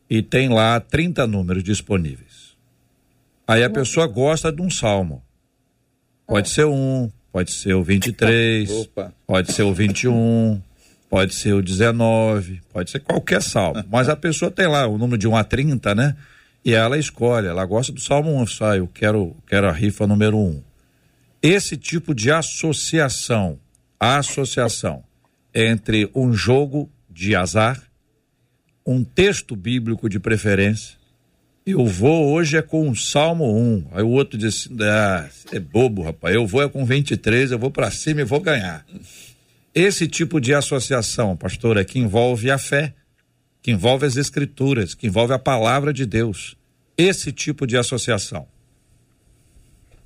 e tem lá 30 números disponíveis. Aí a pessoa gosta de um salmo. Pode ser um, pode ser o 23, Opa. pode ser o 21, pode ser o 19, pode ser qualquer salmo. Mas a pessoa tem lá o número de 1 a 30, né? E ela escolhe, ela gosta do salmo 1, sai, eu quero, quero a rifa número 1. Esse tipo de associação, associação entre um jogo de azar, um texto bíblico de preferência, eu vou hoje é com o Salmo 1. Aí o outro diz assim, ah, é bobo, rapaz. Eu vou é com 23, eu vou para cima e vou ganhar. Esse tipo de associação, pastor, é que envolve a fé, que envolve as escrituras, que envolve a palavra de Deus. Esse tipo de associação.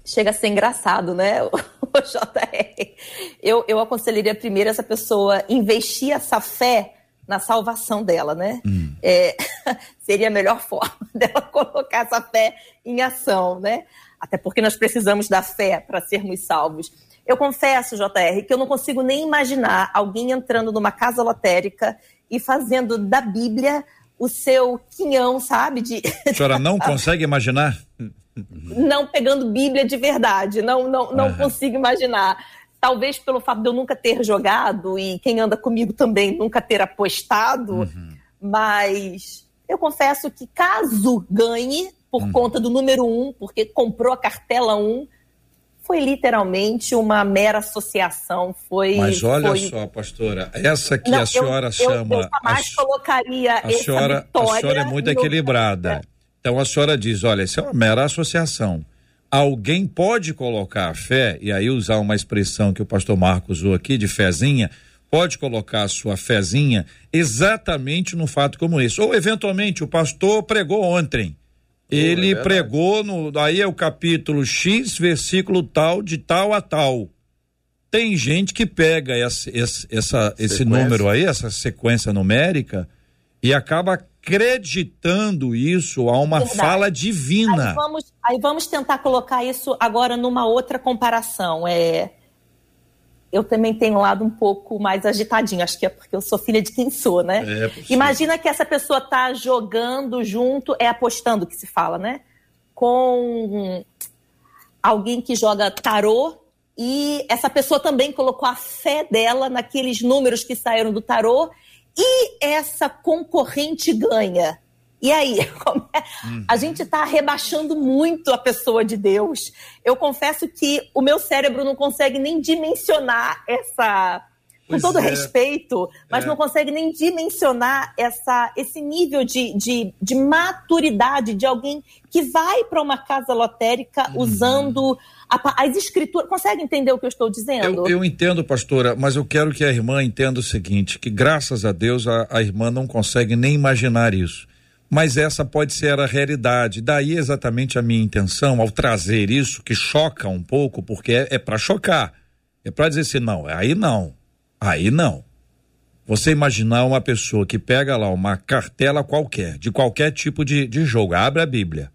chega a ser engraçado, né, o JR? Eu, eu aconselharia primeiro essa pessoa investir essa fé na salvação dela, né? É, seria a melhor forma dela colocar essa fé em ação, né? Até porque nós precisamos da fé para sermos salvos. Eu confesso, JR, que eu não consigo nem imaginar alguém entrando numa casa lotérica e fazendo da Bíblia o seu quinhão, sabe? De, A senhora não consegue imaginar? não pegando Bíblia de verdade. Não, não, não consigo imaginar. Talvez pelo fato de eu nunca ter jogado e quem anda comigo também nunca ter apostado, mas eu confesso que caso ganhe por conta do número um, porque comprou a cartela um, foi literalmente uma mera associação. Foi, Mas olha foi... só, pastora, essa que Não, a senhora eu, chama. Eu, a jamais s- colocaria a senhora, a senhora é muito no- equilibrada. Então a senhora diz: olha, isso é uma mera associação. Alguém pode colocar a fé, e aí usar uma expressão que o pastor Marcos usou aqui, de fezinha, pode colocar a sua fezinha exatamente num fato como esse. Ou, eventualmente, o pastor pregou ontem. Ele verdade. pregou no. Aí é o capítulo X, versículo tal, de tal a tal. Tem gente que pega essa, esse, essa, esse número aí, essa sequência numérica, e acaba acreditando isso a uma Verdade. fala Aí divina. vamos, aí vamos tentar colocar isso agora numa outra comparação. É, eu também tenho um lado um pouco mais agitadinho, acho que é porque eu sou filha de quem sou, né? É. Imagina que essa pessoa tá jogando junto, é apostando que se fala, né? Com alguém que joga tarô e essa pessoa também colocou a fé dela naqueles números que saíram do tarô e essa concorrente ganha. E aí, é? a gente está rebaixando muito a pessoa de Deus. Eu confesso que o meu cérebro não consegue nem dimensionar essa com todo é. respeito, mas é. não consegue nem dimensionar essa, esse nível de, de, de maturidade de alguém que vai para uma casa lotérica uhum. usando as escrituras. Consegue entender o que eu estou dizendo? Eu, eu, entendo, pastora, mas eu quero que a irmã entenda o seguinte: que graças a Deus a, a irmã não consegue nem imaginar isso. Mas essa pode ser a realidade. Daí exatamente a minha intenção ao trazer isso, que choca um pouco, porque é, é para chocar. É para dizer assim, não, aí não. Aí não. Você imaginar uma pessoa que pega lá uma cartela qualquer, de qualquer tipo de, de jogo, abre a Bíblia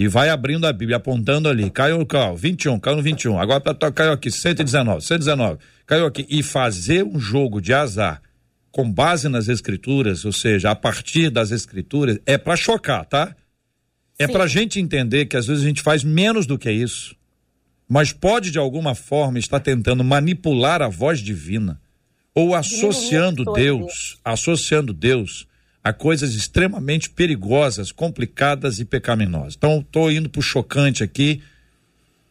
e vai abrindo a Bíblia, apontando ali, caiu, caiu 21, caiu no 21, agora caiu aqui 119, 119, caiu aqui, e fazer um jogo de azar com base nas escrituras, ou seja, a partir das escrituras, é para chocar, tá? É para gente entender que às vezes a gente faz menos do que isso, mas pode de alguma forma estar tentando manipular a voz divina ou associando Deus, associando Deus a coisas extremamente perigosas, complicadas e pecaminosas. Então, estou indo para o chocante aqui,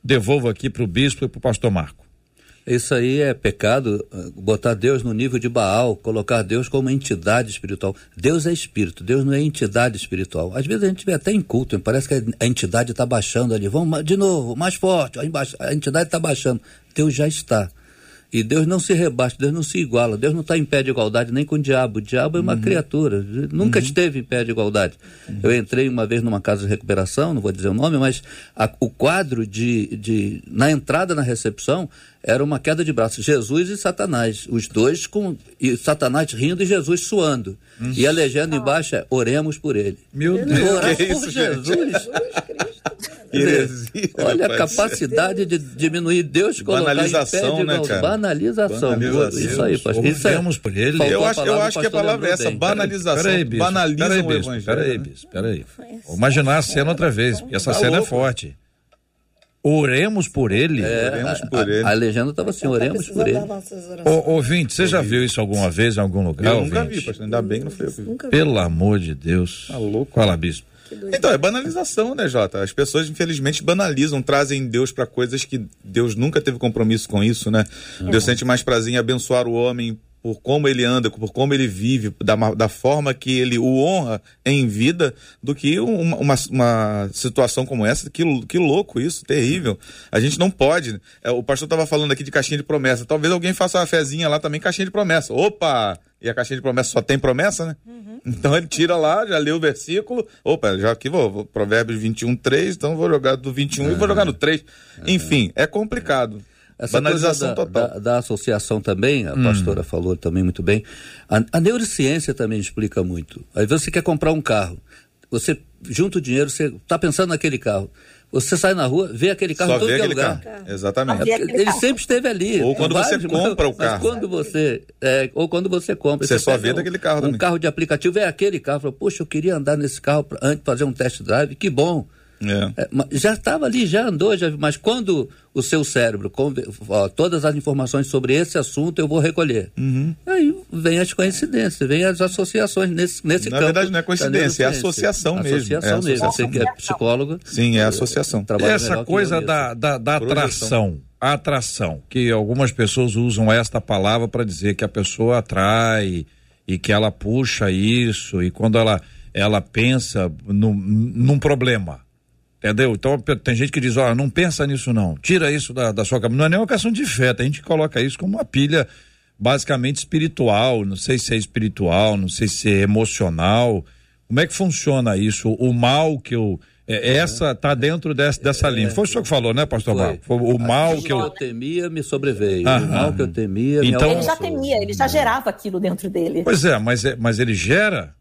devolvo aqui para o bispo e para o pastor Marco. Isso aí é pecado, eh, botar Deus no nível de Baal, colocar Deus como entidade espiritual. Deus é espírito, Deus não é entidade espiritual. Às vezes a gente vê até em culto, parece que a entidade está baixando ali. Vamos de novo, mais forte, a entidade está baixando. Deus já está. E Deus não se rebaixa, Deus não se iguala, Deus não está em pé de igualdade nem com o diabo. O diabo é uma uhum. criatura, nunca uhum. esteve em pé de igualdade. Uhum. Eu entrei uma vez numa casa de recuperação, não vou dizer o nome, mas a, o quadro de, de. Na entrada na recepção era uma queda de braços, Jesus e Satanás, os dois com. E Satanás rindo e Jesus suando. E a legenda embaixo é: oremos por ele. Meu Deus, Orar por isso, Jesus. Jesus Heresia, Olha a capacidade de diminuir Deus colocar Banalização, né, cara? Banalização. Banalização. Isso aí, pastor. Isso é, por ele. Eu acho, eu acho que a palavra é essa, banalização. Peraí, bispo. Banaliza peraí, bispo, o evangelho. Peraí, né? bispo, peraí. Vou imaginar a cena outra vez, porque essa tá cena é louco. é forte. Oremos por ele. É, oremos por a, ele. A, a legenda estava assim, oremos por ele. Ô, ouvinte, você já viu isso alguma vez em algum lugar? Eu nunca vi, pastor. Ainda bem que não foi eu que vi. Pelo amor de Deus. Tá louco. Fala, bispo. Então, é banalização, né, Jota? As pessoas, infelizmente, banalizam, trazem Deus para coisas que Deus nunca teve compromisso com isso, né? Uhum. Deus sente mais prazer em abençoar o homem por como ele anda, por como ele vive, da, da forma que ele o honra em vida, do que uma, uma, uma situação como essa. Que, que louco isso, terrível. A gente não pode. É, o pastor estava falando aqui de caixinha de promessa. Talvez alguém faça uma fezinha lá também, caixinha de promessa. Opa! E a caixinha de promessa só tem promessa, né? Uhum. Então ele tira lá, já leu o versículo. Opa, já aqui vou, vou Provérbios 21, 3, então vou jogar do 21 uhum. e vou jogar no 3. Uhum. Enfim, é complicado. Essa Banalização da, total. Da, da, associação também, a hum. pastora falou também muito bem. A, a, neurociência também explica muito. Aí você quer comprar um carro, você junta o dinheiro, você está pensando naquele carro. Você sai na rua, vê aquele carro Só em todo vê lugar. Carro. Exatamente. Ele sempre esteve ali. Ou quando vários, você compra o carro. quando você, é, ou quando você compra. Você, você só vê um, daquele carro um também. Um carro de aplicativo é aquele carro. Fala, Poxa, eu queria andar nesse carro antes de fazer um test drive. Que bom. É. É, já estava ali, já andou, já, mas quando o seu cérebro, ó, todas as informações sobre esse assunto eu vou recolher. Uhum. Aí vem as coincidências, vem as associações nesse, nesse Na campo. Na verdade não é coincidência, é associação mesmo. Associação, é mesmo. Você que é psicólogo. Sim, é associação. Essa coisa da, da, da atração, a atração, que algumas pessoas usam esta palavra para dizer que a pessoa atrai e que ela puxa isso e quando ela, ela pensa num, num problema Entendeu? Então tem gente que diz, ó, não pensa nisso não, tira isso da, da sua cabeça. Não é nem uma questão de fé, a gente coloca isso como uma pilha basicamente espiritual, não sei se é espiritual, não sei se é emocional. Como é que funciona isso? O mal que eu. É, essa tá dentro dessa, dessa é, linha. Foi o senhor que falou, né, pastor Marco? Foi o mal que eu... eu temia me sobreveio. o mal que eu temia então... Ele já temia, ele já gerava aquilo dentro dele. Pois é, mas, é, mas ele gera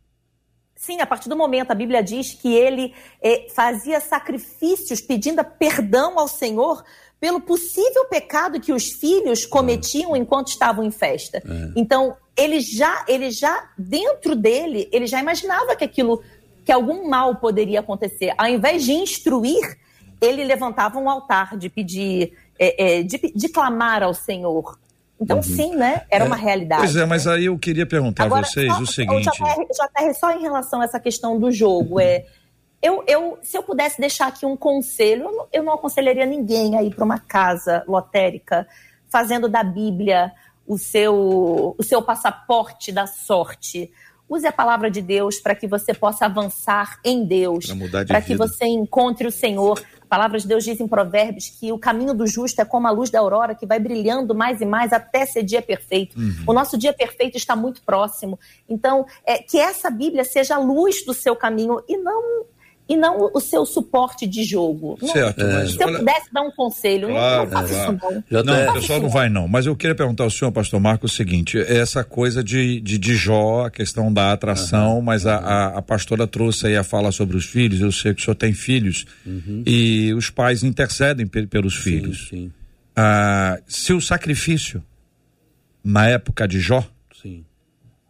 Sim, a partir do momento, a Bíblia diz que ele é, fazia sacrifícios pedindo perdão ao Senhor pelo possível pecado que os filhos cometiam enquanto estavam em festa. É. Então, ele já, ele já, dentro dele, ele já imaginava que aquilo, que algum mal poderia acontecer. Ao invés de instruir, ele levantava um altar de pedir, é, é, de, de clamar ao Senhor. Então, uhum. sim, né? Era é, uma realidade. Pois é, mas aí eu queria perguntar Agora, a vocês só, o seguinte. JR, só em relação a essa questão do jogo, é. Eu, eu, se eu pudesse deixar aqui um conselho, eu não, eu não aconselharia ninguém a ir para uma casa lotérica fazendo da Bíblia o seu, o seu passaporte da sorte. Use a palavra de Deus para que você possa avançar em Deus, para que você encontre o Senhor. A palavra de Deus diz em Provérbios que o caminho do justo é como a luz da aurora que vai brilhando mais e mais até ser dia perfeito. Uhum. O nosso dia perfeito está muito próximo. Então, é, que essa Bíblia seja a luz do seu caminho e não e não o seu suporte de jogo. Certo, não, mas, se eu pudesse dar um conselho, claro, não, não faça claro. isso não. não, não o pessoal não vai não, mas eu queria perguntar ao senhor, pastor Marco, o seguinte, essa coisa de, de, de Jó, a questão da atração, uhum. mas a, a, a, pastora trouxe aí a fala sobre os filhos, eu sei que o senhor tem filhos, uhum. e os pais intercedem pelos sim, filhos. Sim. Ah, se o sacrifício, na época de Jó,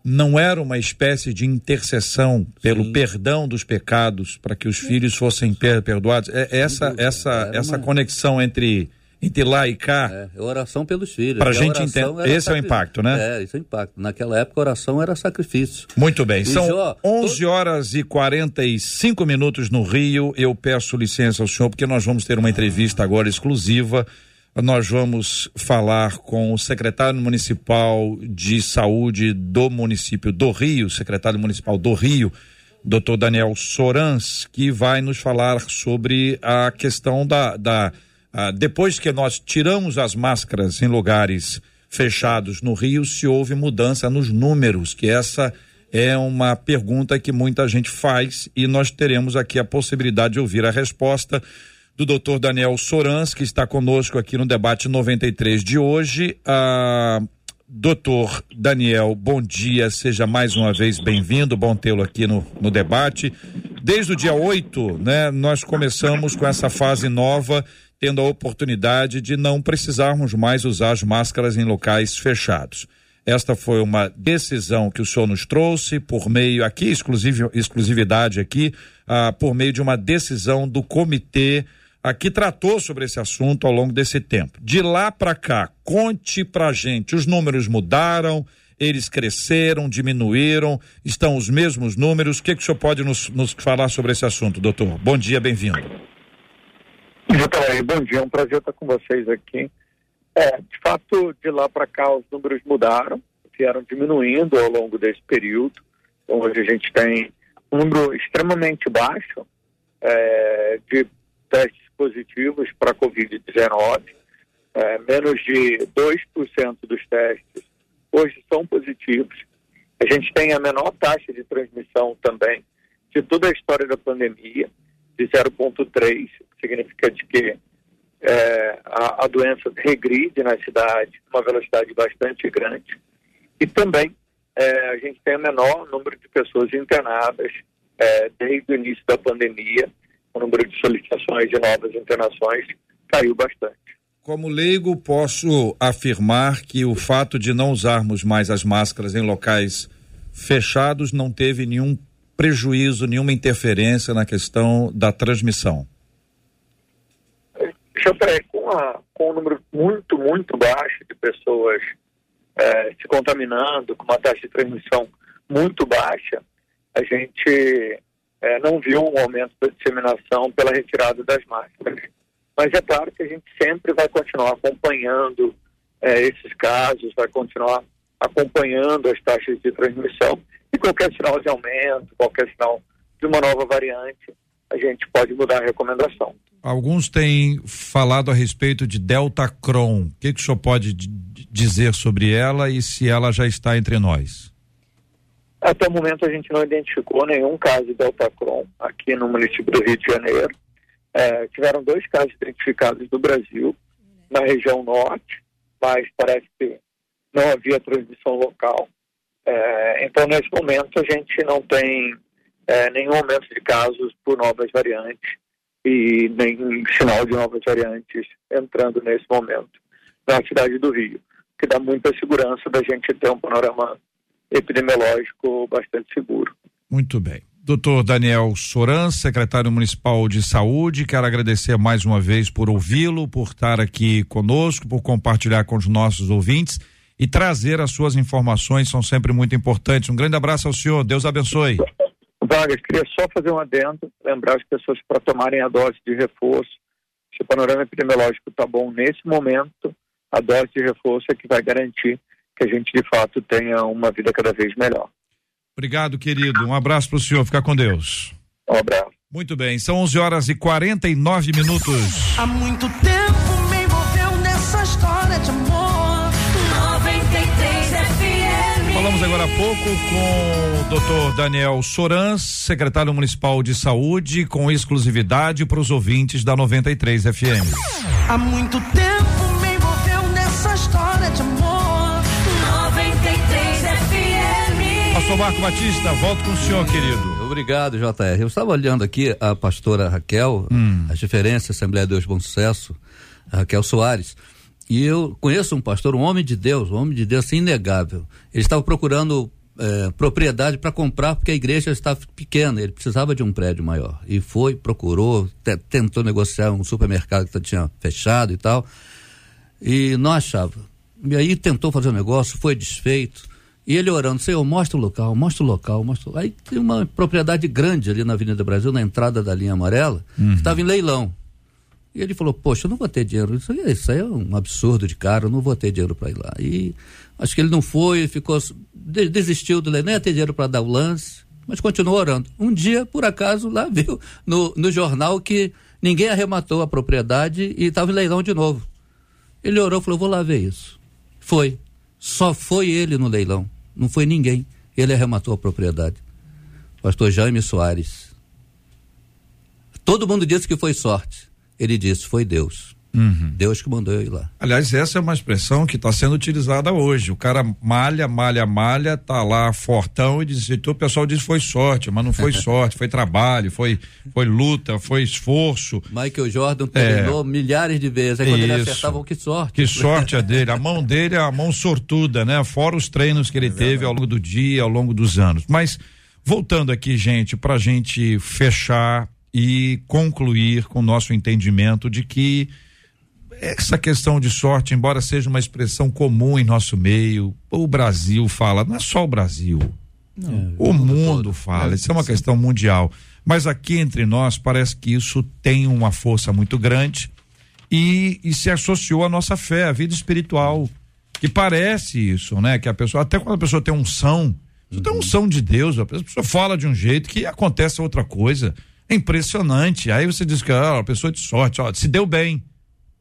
não era uma espécie de intercessão pelo Sim. perdão dos pecados para que os filhos fossem perdoados. É essa essa essa uma... conexão entre entre lá e cá. É, é oração pelos filhos. Para a gente entender. Esse é o impacto, né? É, esse é o impacto. Naquela época, oração era sacrifício. Muito bem. E São Jó, 11 horas e 45 minutos no Rio. Eu peço licença ao senhor, porque nós vamos ter uma entrevista agora exclusiva nós vamos falar com o secretário municipal de saúde do município do Rio, secretário municipal do Rio, doutor Daniel Sorans, que vai nos falar sobre a questão da. da a, depois que nós tiramos as máscaras em lugares fechados no Rio, se houve mudança nos números, que essa é uma pergunta que muita gente faz e nós teremos aqui a possibilidade de ouvir a resposta do doutor Daniel Sorans, que está conosco aqui no debate 93 de hoje. Ah, doutor Daniel, bom dia, seja mais uma vez bem-vindo, bom tê-lo aqui no, no debate. Desde o dia 8, né, nós começamos com essa fase nova, tendo a oportunidade de não precisarmos mais usar as máscaras em locais fechados. Esta foi uma decisão que o senhor nos trouxe por meio, aqui, exclusiv, exclusividade aqui, ah, por meio de uma decisão do comitê aqui tratou sobre esse assunto ao longo desse tempo. De lá para cá, conte pra gente, os números mudaram, eles cresceram, diminuíram, estão os mesmos números? O que, que o senhor pode nos, nos falar sobre esse assunto, doutor? Bom dia, bem-vindo. Bom dia, é um prazer estar com vocês aqui. É, de fato, de lá para cá os números mudaram, vieram diminuindo ao longo desse período. Então, hoje a gente tem um número extremamente baixo é, de testes positivos para Covid-19. É, menos de 2% dos testes hoje são positivos. A gente tem a menor taxa de transmissão também de toda a história da pandemia, de 0,3, significa de que é, a, a, doença regride na cidade, uma velocidade bastante grande. E também é, a gente tem o menor número de pessoas internadas é, desde o início da pandemia o número de solicitações de novas internações caiu bastante. Como leigo, posso afirmar que o fato de não usarmos mais as máscaras em locais fechados não teve nenhum prejuízo, nenhuma interferência na questão da transmissão. Chantré, com, a, com um número muito, muito baixo de pessoas é, se contaminando, com uma taxa de transmissão muito baixa, a gente é, não viu um aumento da disseminação pela retirada das máscaras. Mas é claro que a gente sempre vai continuar acompanhando é, esses casos, vai continuar acompanhando as taxas de transmissão e qualquer sinal de aumento, qualquer sinal de uma nova variante, a gente pode mudar a recomendação. Alguns têm falado a respeito de Delta Cron. O que, que o senhor pode dizer sobre ela e se ela já está entre nós? Até o momento a gente não identificou nenhum caso de Deltacron aqui no município do Rio de Janeiro. É, tiveram dois casos identificados no Brasil, na região norte, mas parece que não havia transmissão local. É, então, nesse momento, a gente não tem é, nenhum aumento de casos por novas variantes e nem sinal de novas variantes entrando nesse momento na cidade do Rio, que dá muita segurança da gente ter um panorama epidemiológico bastante seguro. Muito bem. Doutor Daniel Soran, secretário municipal de saúde, quero agradecer mais uma vez por ouvi-lo, por estar aqui conosco, por compartilhar com os nossos ouvintes e trazer as suas informações, são sempre muito importantes. Um grande abraço ao senhor, Deus abençoe. Vargas, queria só fazer um adendo, lembrar as pessoas para tomarem a dose de reforço. Se o panorama epidemiológico está bom nesse momento, a dose de reforço é que vai garantir que a gente de fato tenha uma vida cada vez melhor. Obrigado, querido. Um abraço para o senhor. Ficar com Deus. Um abraço. Muito bem, são 11 horas e 49 minutos. Há muito tempo me envolveu nessa história de amor. 93 FM. Falamos agora há pouco com o doutor Daniel Sorans, secretário municipal de saúde, com exclusividade para os ouvintes da 93 FM. Há muito tempo Pastor Marco Batista, volto com o senhor, querido. Obrigado, JR. Eu estava olhando aqui a pastora Raquel, Hum. as referências Assembleia de Deus Bom Sucesso, a Raquel Soares. E eu conheço um pastor, um homem de Deus, um homem de Deus assim, inegável. Ele estava procurando eh, propriedade para comprar porque a igreja estava pequena, ele precisava de um prédio maior. E foi, procurou, te- tentou negociar um supermercado que tinha fechado e tal. E não achava. E aí tentou fazer o negócio, foi desfeito. E ele orando, Senhor, mostra o local, mostra o local, mostra. o- Aí tem uma propriedade grande ali na Avenida Brasil, na entrada da linha amarela, que estava em leilão. E ele falou, poxa, eu não vou ter dinheiro. Isso aí, isso aí é um absurdo de caro, eu não vou ter dinheiro para ir lá. E acho que ele não foi, ficou, de- desistiu do leilão, não ia ter dinheiro para dar o lance, mas continuou orando. Um dia, por acaso, lá viu no, no jornal que ninguém arrematou a propriedade e estava em leilão de novo. Ele orou e falou: vou lá ver isso. Foi. Só foi ele no leilão. Não foi ninguém. Ele arrematou a propriedade. Pastor Jaime Soares. Todo mundo disse que foi sorte. Ele disse: foi Deus. Deus que mandou eu ir lá. Aliás, essa é uma expressão que está sendo utilizada hoje. O cara malha, malha, malha, tá lá fortão e diz, então o pessoal diz foi sorte, mas não foi sorte, foi trabalho, foi, foi luta, foi esforço. Michael Jordan treinou milhares de vezes. Aí quando ele É. Isso. acertava, que sorte. Que sorte a dele. A mão dele é a mão sortuda, né? Fora os treinos que ele teve ao longo do dia, ao longo dos anos. Mas voltando aqui, gente, para gente fechar e concluir com o nosso entendimento de que essa questão de sorte, embora seja uma expressão comum em nosso meio, o Brasil fala, não é só o Brasil. o mundo fala, isso é uma questão mundial. Mas aqui entre nós parece que isso tem uma força muito grande e, e se associou à nossa fé, à vida espiritual. Que parece isso, né? Que a pessoa, até quando a pessoa tem unção, você tem unção de Deus, a pessoa fala de um jeito que acontece outra coisa. É impressionante. Aí você diz que ah, a pessoa de sorte, ó, se deu bem.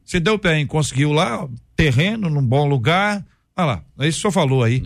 Se deu bem, conseguiu lá, terreno num bom lugar. Olha lá, é isso que o senhor falou aí.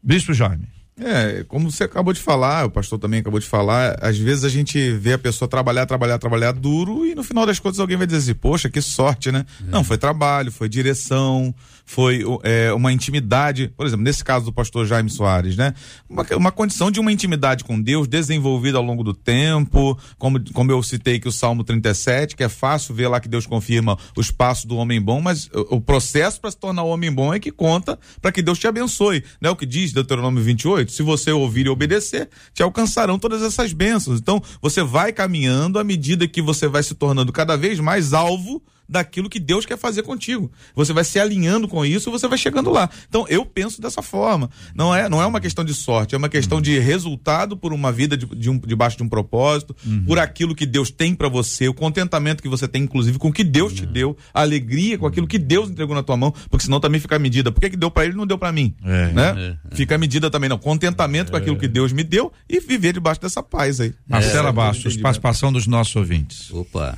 Bispo Jaime. É, como você acabou de falar, o pastor também acabou de falar, às vezes a gente vê a pessoa trabalhar, trabalhar, trabalhar duro e no final das contas alguém vai dizer assim, poxa, que sorte, né? Não, foi trabalho, foi direção, foi é, uma intimidade, por exemplo, nesse caso do pastor Jaime Soares, né? Uma, uma condição de uma intimidade com Deus desenvolvida ao longo do tempo, como, como eu citei que o Salmo 37, que é fácil ver lá que Deus confirma os passos do homem bom, mas o, o processo para se tornar homem bom é que conta para que Deus te abençoe, né? O que diz Deuteronômio 28, se você ouvir e obedecer, te alcançarão todas essas bênçãos. Então, você vai caminhando à medida que você vai se tornando cada vez mais alvo daquilo que Deus quer fazer contigo. Você vai se alinhando com isso e você vai chegando lá. Então, eu penso dessa forma. Não é, não é uma questão de sorte, é uma questão de resultado por uma vida de, de um, debaixo de um propósito, por aquilo que Deus tem para você, o contentamento que você tem, inclusive, com o que Deus te deu, a alegria com aquilo que Deus entregou na tua mão, porque senão também fica a medida. Por que, que deu para ele e não deu para mim? É. né? Fica a medida também, não. Contentamento com aquilo que Deus me deu e viver debaixo dessa paz aí. Marcela É, Bastos, entendimento. participação dos nossos ouvintes. Opa.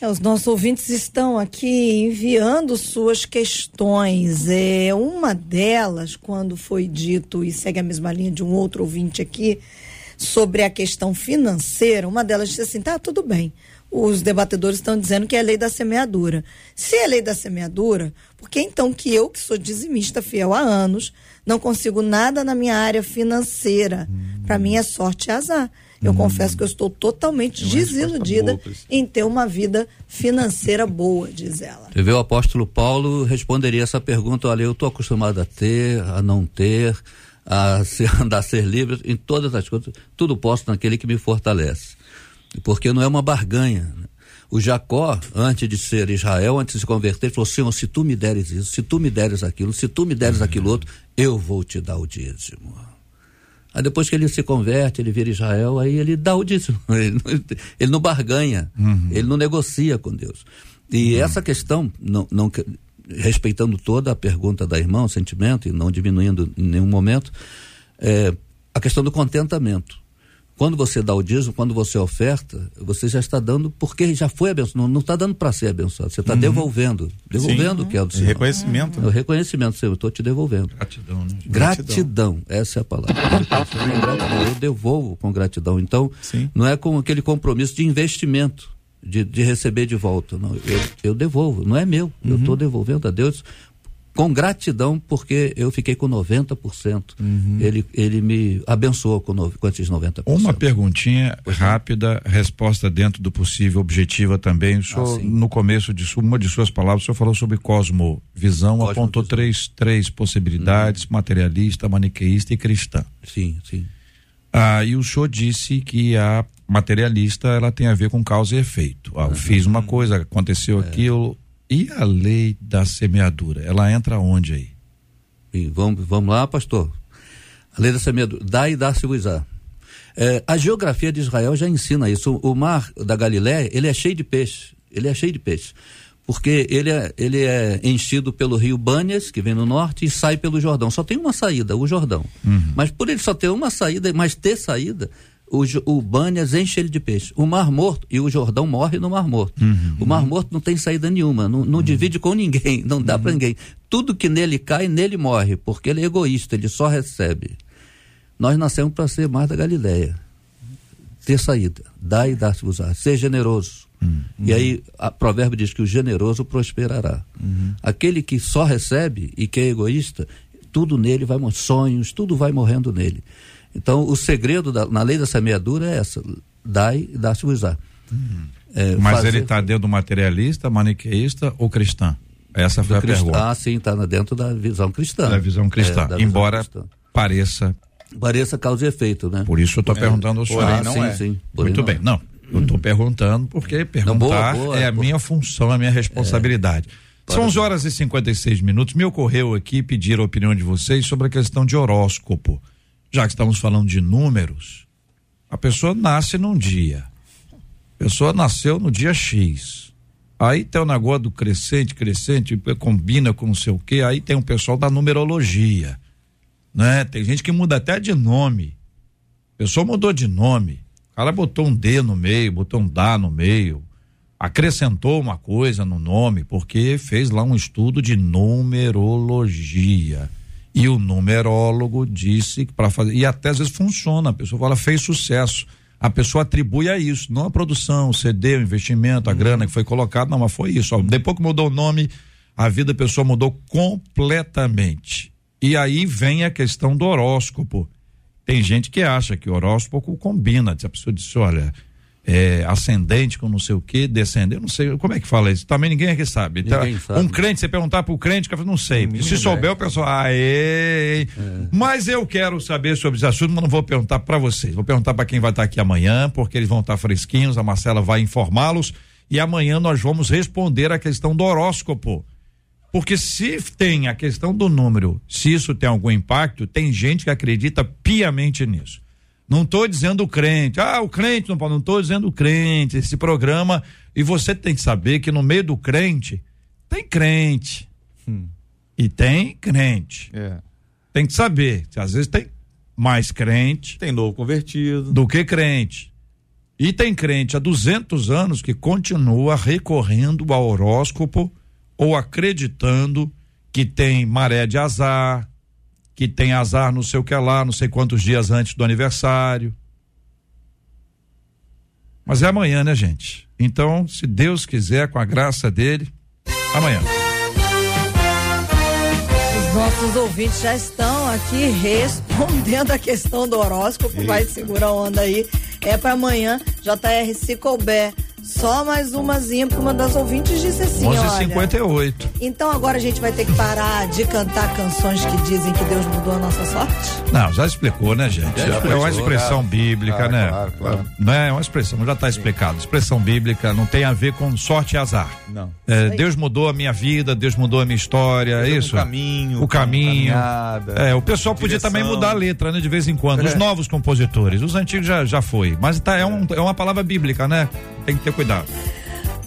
É, os nossos ouvintes estão aqui enviando suas questões. É, uma delas, quando foi dito, e segue a mesma linha de um outro ouvinte aqui, sobre a questão financeira, uma delas disse assim: tá, tudo bem. Os debatedores estão dizendo que é lei da semeadura. Se é lei da semeadura, por que então que eu, que sou dizimista fiel há anos, não consigo nada na minha área financeira? Para mim é sorte e azar. Eu confesso que eu estou totalmente É uma resposta desiludida boa, em ter uma vida financeira boa, diz ela. Você vê o apóstolo Paulo responderia essa pergunta, olha, eu estou acostumado a ter, a não ter, a ser, andar a ser livre, em todas as coisas, tudo posso naquele que me fortalece. Porque não é uma barganha. né? O Jacó, antes de ser Israel, antes de se converter, ele falou, Senhor, se tu me deres isso, se tu me deres aquilo, se tu me deres aquilo outro, eu vou te dar o dízimo. Aí depois que ele se converte, ele vira Israel, aí ele dá o dízimo. Ele não, ele não barganha, ele não negocia com Deus. E essa questão, não, não, respeitando toda a pergunta da irmã, o sentimento, e não diminuindo em nenhum momento, é, a questão do contentamento. Quando você dá o dízimo, quando você oferta, você já está dando porque já foi abençoado. Não está dando para ser abençoado, você está Uhum. devolvendo. Devolvendo o que é do E Senhor. reconhecimento. É o reconhecimento, Senhor, eu estou te devolvendo. Gratidão, né? Gratidão, essa é a palavra. Eu devolvo com gratidão. Então, Sim. não é com aquele compromisso de investimento, de, de receber de volta. Não, eu, eu devolvo, não é meu. Eu Uhum. estou devolvendo a Deus com gratidão, porque eu fiquei com 90%. Uhum. Ele, ele me abençoou com, no, com esses 90%. Uma perguntinha rápida, resposta dentro do possível, objetiva também. O senhor, Ah, no começo de uma de suas palavras, o senhor falou sobre cosmovisão, Cosmovisão. apontou três, três possibilidades: materialista, maniqueísta e cristã. Sim, sim. Ah, e o senhor disse que a materialista ela tem a ver com causa e efeito. Ah, eu fiz uma coisa, aconteceu aquilo. E a lei da semeadura, ela entra onde aí? E vamos, vamos lá, pastor. A lei da semeadura, dá e dá-se-vos-á. É, a geografia de Israel já ensina isso. O, mar da Galiléia, ele é cheio de peixe. Ele é cheio de peixe. Porque ele é, ele é enchido pelo rio Bânias, que vem no norte, e sai pelo Jordão. Só tem uma saída, o Jordão. Mas por ele só ter uma saída, mas ter saída, o, o Bânias enche ele de peixe. O Mar Morto, e o Jordão morre no Mar Morto. O Mar Morto não tem saída nenhuma, não, não divide com ninguém, não dá pra ninguém. Tudo que nele cai, nele morre, porque ele é egoísta, ele só recebe. Nós nascemos para ser mais da Galileia. Ter saída. Dá e dá-se-vos-á. Ser generoso. E aí, a provérbio diz que o generoso prosperará. Aquele que só recebe e que é egoísta, tudo nele vai morrer. Sonhos, tudo vai morrendo nele. Então, o segredo da- na lei da semeadura é essa: dai e dá-se-vos-á. É, Mas fazer- ele está dentro do materialista, maniqueísta ou cristã? Essa foi a cristã- pergunta. Ah, sim, está dentro da visão cristã. Da visão cristã. É, da visão Embora cristã. pareça. Pareça causa e efeito, né? Por isso eu estou perguntando ao senhor. porém ah, não sim, é. sim. Porém Muito não bem. é. Não, eu estou perguntando porque perguntar boa, boa, é a boa. minha função, a minha responsabilidade. São 11 horas e 56 minutos. Me ocorreu aqui pedir a opinião de vocês sobre a questão de horóscopo. Já que estamos falando de números, a pessoa nasce num dia. A pessoa nasceu no dia X. Aí tem o negócio do crescente, crescente, combina com não sei o quê. Aí tem o pessoal da numerologia. Né? Tem gente que muda até de nome. A pessoa mudou de nome. O cara botou um D no meio, botou um DA no meio, acrescentou uma coisa no nome, porque fez lá um estudo de numerologia. E o numerólogo disse que para fazer. E até às vezes funciona. A pessoa fala, fez sucesso. A pessoa atribui a isso, não a produção, o CD, o investimento, a grana que foi colocada, não, mas foi isso. Ó. Depois que mudou o nome, a vida da pessoa mudou completamente. E aí vem a questão do horóscopo. Tem gente que acha que o horóscopo combina. A pessoa disse, olha, é, ascendente com não sei o que, descendente, eu não sei, como é que fala isso? Também ninguém aqui sabe. Então, sabe. Um crente, você perguntar pro crente, o fala, não sei. Mínima Se souber, o pessoal, aê. Mas eu quero saber sobre esse assunto, mas não vou perguntar para vocês. Vou perguntar para quem vai estar aqui amanhã, porque eles vão estar fresquinhos, a Marcela vai informá-los e amanhã nós vamos responder a questão do horóscopo. Porque se tem a questão do número, se isso tem algum impacto, tem gente que acredita piamente nisso. Não estou dizendo o crente, ah, o crente não pode, não estou dizendo o crente, esse programa. E você tem que saber que no meio do crente tem crente. E tem crente. É. Tem que saber, que às vezes tem mais crente Tem novo convertido. do que crente. E tem crente há 200 anos que continua recorrendo ao horóscopo ou acreditando que tem maré de azar, que tem azar não sei o que lá, não sei quantos dias antes do aniversário. Mas é amanhã, né, gente? Então, se Deus quiser, com a graça dele, amanhã. Os nossos ouvintes já estão aqui respondendo a questão do horóscopo. Vai segurar a onda aí. É para amanhã. JR, se couber, só mais umazinha, porque uma das ouvintes disse assim: olha. 11h58. Então agora a gente vai ter que parar de cantar canções que dizem que Deus mudou a nossa sorte? Não, já explicou, né, gente? Já é explicou, uma expressão claro. bíblica, Claro, né? claro, claro. Não é uma expressão, já está explicado. Expressão bíblica não tem a ver com sorte e azar. Não. É, Deus mudou a minha vida, Deus mudou a minha história, é isso? O caminho. O caminho. caminhada, É, o pessoal podia também mudar a letra, né, de vez em quando. Os É. novos compositores, os antigos já, já foi. Mas tá, é, um- é uma palavra bíblica, né? Tem que ter cuidado.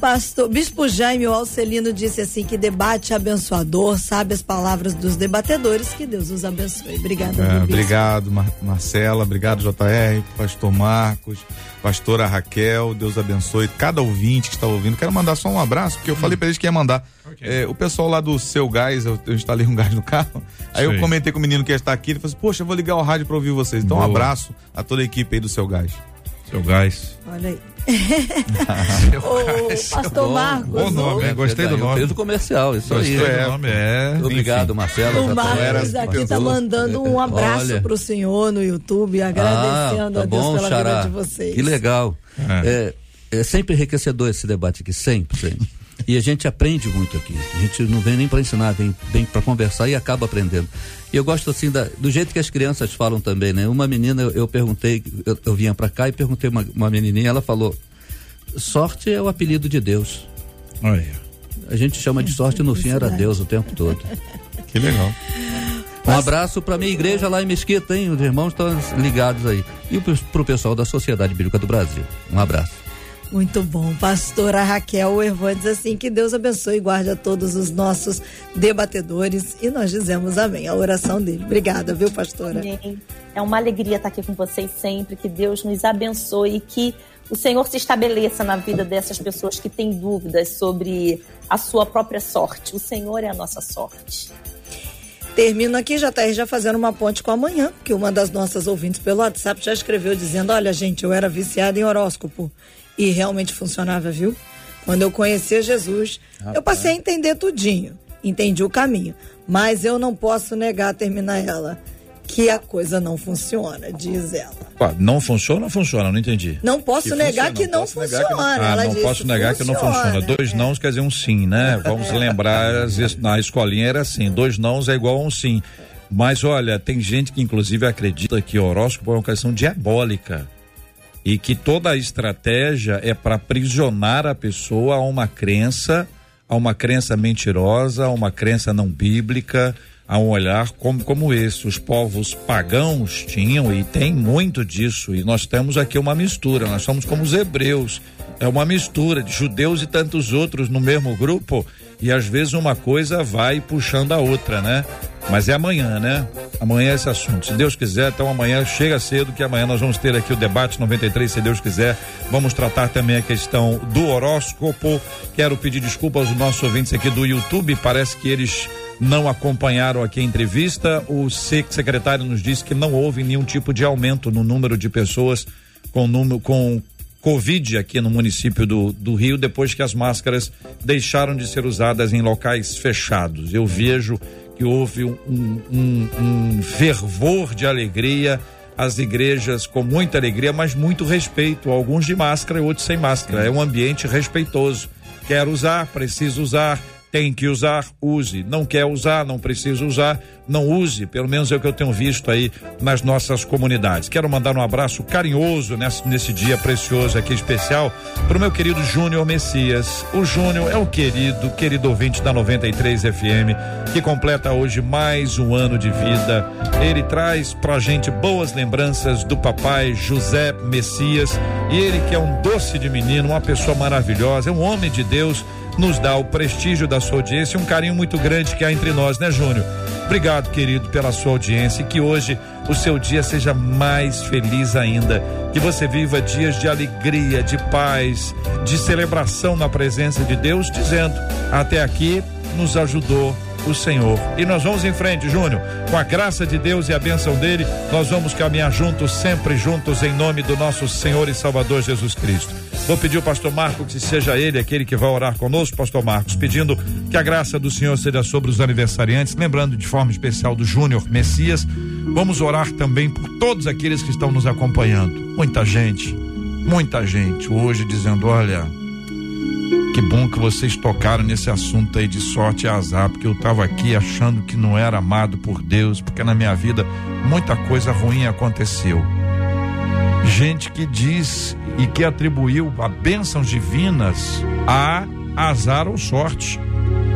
Pastor Bispo Jaime Alcelino disse assim que debate abençoador, sabe as palavras dos debatedores, que Deus os abençoe. Obrigada. É, obrigado, Mar Marcela. Obrigado, JR, pastor Marcos, pastora Raquel. Deus abençoe cada ouvinte que está ouvindo. Quero mandar só um abraço, porque eu falei para eles que ia mandar. É, o pessoal lá do seu gás, eu, eu instalei um gás no carro. Aí eu comentei com o menino que ia estar aqui. Ele falou assim: Poxa, eu vou ligar o rádio para ouvir vocês. Então, um Boa. abraço a toda a equipe aí do seu gás. Seu gás. Olha aí. Gás. pastor bom, Marcos. bom nome, o- hein? Gostei do nome. Fez o comercial, isso aí. Gostei é. do nome, é. Obrigado, Marcelo. O tá- Marcos era- aqui tá mandando um abraço Olha. pro senhor no YouTube, agradecendo ah, a tá Deus bom, pela Xará. vida de vocês. Que legal. É. É, é sempre enriquecedor esse debate aqui, sempre, sempre. E a gente aprende muito aqui. A gente não vem nem para ensinar, vem, vem para conversar e acaba aprendendo. E eu gosto assim da- do jeito que as crianças falam também, né? Uma menina, eu, eu perguntei, eu, eu vinha para cá e perguntei uma, uma menininha, ela falou: sorte é o apelido de Deus. Olha. A gente chama de sorte no fim era. Deus o tempo todo. Que legal. Um abraço para minha igreja lá em Mesquita, hein? Os irmãos estão ligados aí. E para o pessoal da Sociedade Bíblica do Brasil. Um abraço. Muito bom. Pastora Raquel Ervan diz assim: que Deus abençoe e guarde a todos os nossos debatedores. E nós dizemos amém. A oração dele. Obrigada, viu, pastora? Amém. É uma alegria estar aqui com vocês sempre. Que Deus nos abençoe e que o Senhor se estabeleça na vida dessas pessoas que têm dúvidas sobre a sua própria sorte. O Senhor é a nossa sorte. Termino aqui, já tá aí já fazendo uma ponte com amanhã, porque uma das nossas ouvintes pelo WhatsApp já escreveu dizendo: Olha, gente, eu era viciada em horóscopo. E realmente funcionava, viu? Quando eu conhecia Jesus, eu passei a entender tudinho. Entendi o caminho. Mas eu não posso negar, terminar ela, que a coisa não funciona, diz ela. Pá, Não funciona ou funciona? Não entendi. Não posso Que negar funciona, que não que não- funciona. Ah, não disse, posso negar que não funciona. Dois É. nãos quer dizer um sim, né? Vamos lembrar, às vezes, na escolinha era assim, dois nãos é igual a um sim. Mas olha, tem gente que inclusive acredita que horóscopo é uma questão diabólica e que toda a estratégia é para aprisionar a pessoa a uma crença, a uma crença mentirosa, a uma crença não bíblica, a um olhar como, como esse. Os povos pagãos tinham e tem muito disso. E nós temos aqui uma mistura. Nós somos como os hebreus. É uma mistura de judeus e tantos outros no mesmo grupo. E às vezes uma coisa vai puxando a outra, né? Mas é amanhã, né? Amanhã é esse assunto. Se Deus quiser, então amanhã chega cedo, que amanhã nós vamos ter aqui o debate 93, se Deus quiser. Vamos tratar também a questão do horóscopo. Quero pedir desculpa aos nossos ouvintes aqui do YouTube. Parece que eles não acompanharam aqui a entrevista. O se- secretário nos disse que não houve nenhum tipo de aumento no número de pessoas com número com Covid aqui no município do, do Rio, depois que as máscaras deixaram de ser usadas em locais fechados. Eu vejo houve um, um, um fervor de alegria, as igrejas com muita alegria, mas muito respeito, alguns de máscara e outros sem máscara. É um ambiente respeitoso. Quer usar, precisa usar, tem que usar, use. Não quer usar, não precisa usar, não use. Pelo menos é o que eu tenho visto aí nas nossas comunidades. Quero mandar um abraço carinhoso nesse, nesse dia precioso aqui especial para o meu querido Júnior Messias. O Júnior é o querido, querido ouvinte da 93 FM, que completa hoje mais um ano de vida. Ele traz pra gente boas lembranças do papai José Messias e ele que é um doce de menino, uma pessoa maravilhosa, é um homem de Deus nos dá o prestígio da sua audiência e um carinho muito grande que há entre nós, né, Júnior? Obrigado, querido, pela sua audiência e que hoje o seu dia seja mais feliz ainda. Que você viva dias de alegria, de paz, de celebração na presença de Deus, dizendo: até aqui nos ajudou o Senhor. E nós vamos em frente, Júnior. Com a graça de Deus e a bênção dele, nós vamos caminhar juntos, sempre juntos, em nome do nosso Senhor e Salvador Jesus Cristo. Vou pedir ao pastor Marcos que seja ele aquele que vai orar conosco, pastor Marcos, pedindo que a graça do Senhor seja sobre os aniversariantes, lembrando de forma especial do Júnior Messias. Vamos orar também por todos aqueles que estão nos acompanhando. Muita gente, muita gente hoje dizendo: olha, que bom que vocês tocaram nesse assunto aí de sorte e azar, porque eu estava aqui achando que não era amado por Deus, porque na minha vida muita coisa ruim aconteceu. Gente que diz e que atribuiu a bênçãos divinas a azar ou sorte.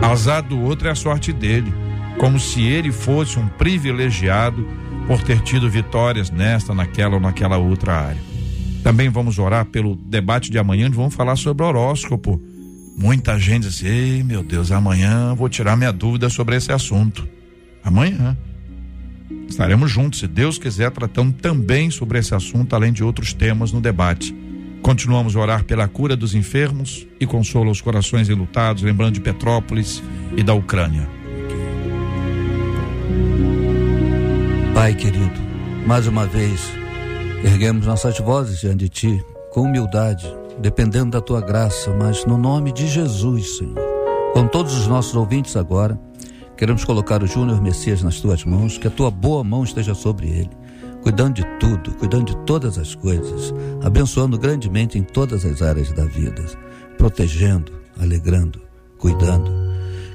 Azar do outro é a sorte dele, como se ele fosse um privilegiado por ter tido vitórias nesta, naquela ou naquela outra área. Também vamos orar pelo debate de amanhã, onde vamos falar sobre horóscopo. Muita gente diz assim, ei meu Deus, amanhã vou tirar minha dúvida sobre esse assunto. Amanhã. Estaremos juntos, se Deus quiser, tratando também sobre esse assunto, além de outros temas no debate. Continuamos a orar pela cura dos enfermos e consola os corações enlutados, lembrando de Petrópolis e da Ucrânia. Pai querido, mais uma vez, erguemos nossas vozes diante de Ti, com humildade, dependendo da Tua graça, mas no nome de Jesus, Senhor. Com todos os nossos ouvintes agora, queremos colocar o Júnior Messias nas Tuas mãos, que a Tua boa mão esteja sobre ele, cuidando de tudo, cuidando de todas as coisas, abençoando grandemente em todas as áreas da vida, protegendo, alegrando, cuidando.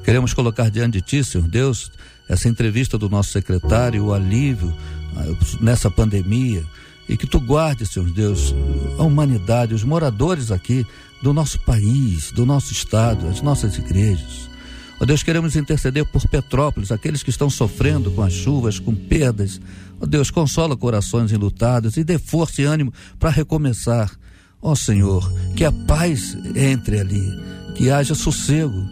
Queremos colocar diante de Ti, Senhor Deus, essa entrevista do nosso secretário, o alívio ah, nessa pandemia, e que tu guarde, Senhor Deus, a humanidade, os moradores aqui do nosso país, do nosso estado, as nossas igrejas. Ó Deus, queremos interceder por Petrópolis, aqueles que estão sofrendo com as chuvas, com perdas. Ó Deus, consola corações enlutados e dê força e ânimo para recomeçar. Ó Senhor, que a paz entre ali, que haja sossego,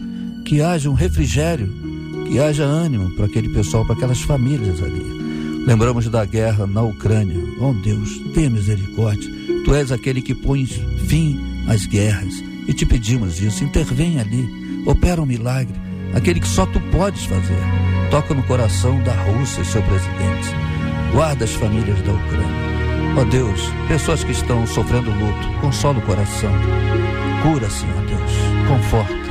que haja um refrigério que haja ânimo para aquele pessoal, para aquelas famílias ali. Lembramos da guerra na Ucrânia. Oh Deus, tenha misericórdia. Tu és aquele que põe fim às guerras. E te pedimos isso. Intervém ali. Opera um milagre. Aquele que só tu podes fazer. Toca no coração da Rússia, seu presidente. Guarda as famílias da Ucrânia. Oh Deus, pessoas que estão sofrendo luto, consola o coração. Cura, Senhor Deus. Conforta.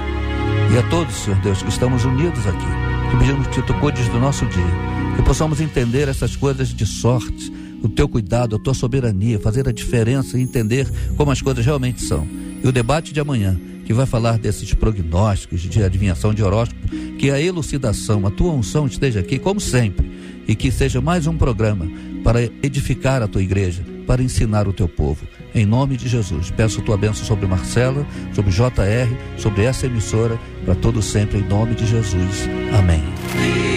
E a todos, Senhor Deus, que estamos unidos aqui que pedimos que tu cuides do nosso dia, que possamos entender essas coisas de sorte, o teu cuidado, a tua soberania, fazer a diferença e entender como as coisas realmente são. E o debate de amanhã, que vai falar desses prognósticos de adivinhação de horóscopo, que a elucidação, a tua unção esteja aqui, como sempre, e que seja mais um programa para edificar a tua igreja, para ensinar o teu povo. Em nome de Jesus, peço tua bênção sobre Marcela, sobre JR, sobre essa emissora, para todo sempre, em nome de Jesus. Amém.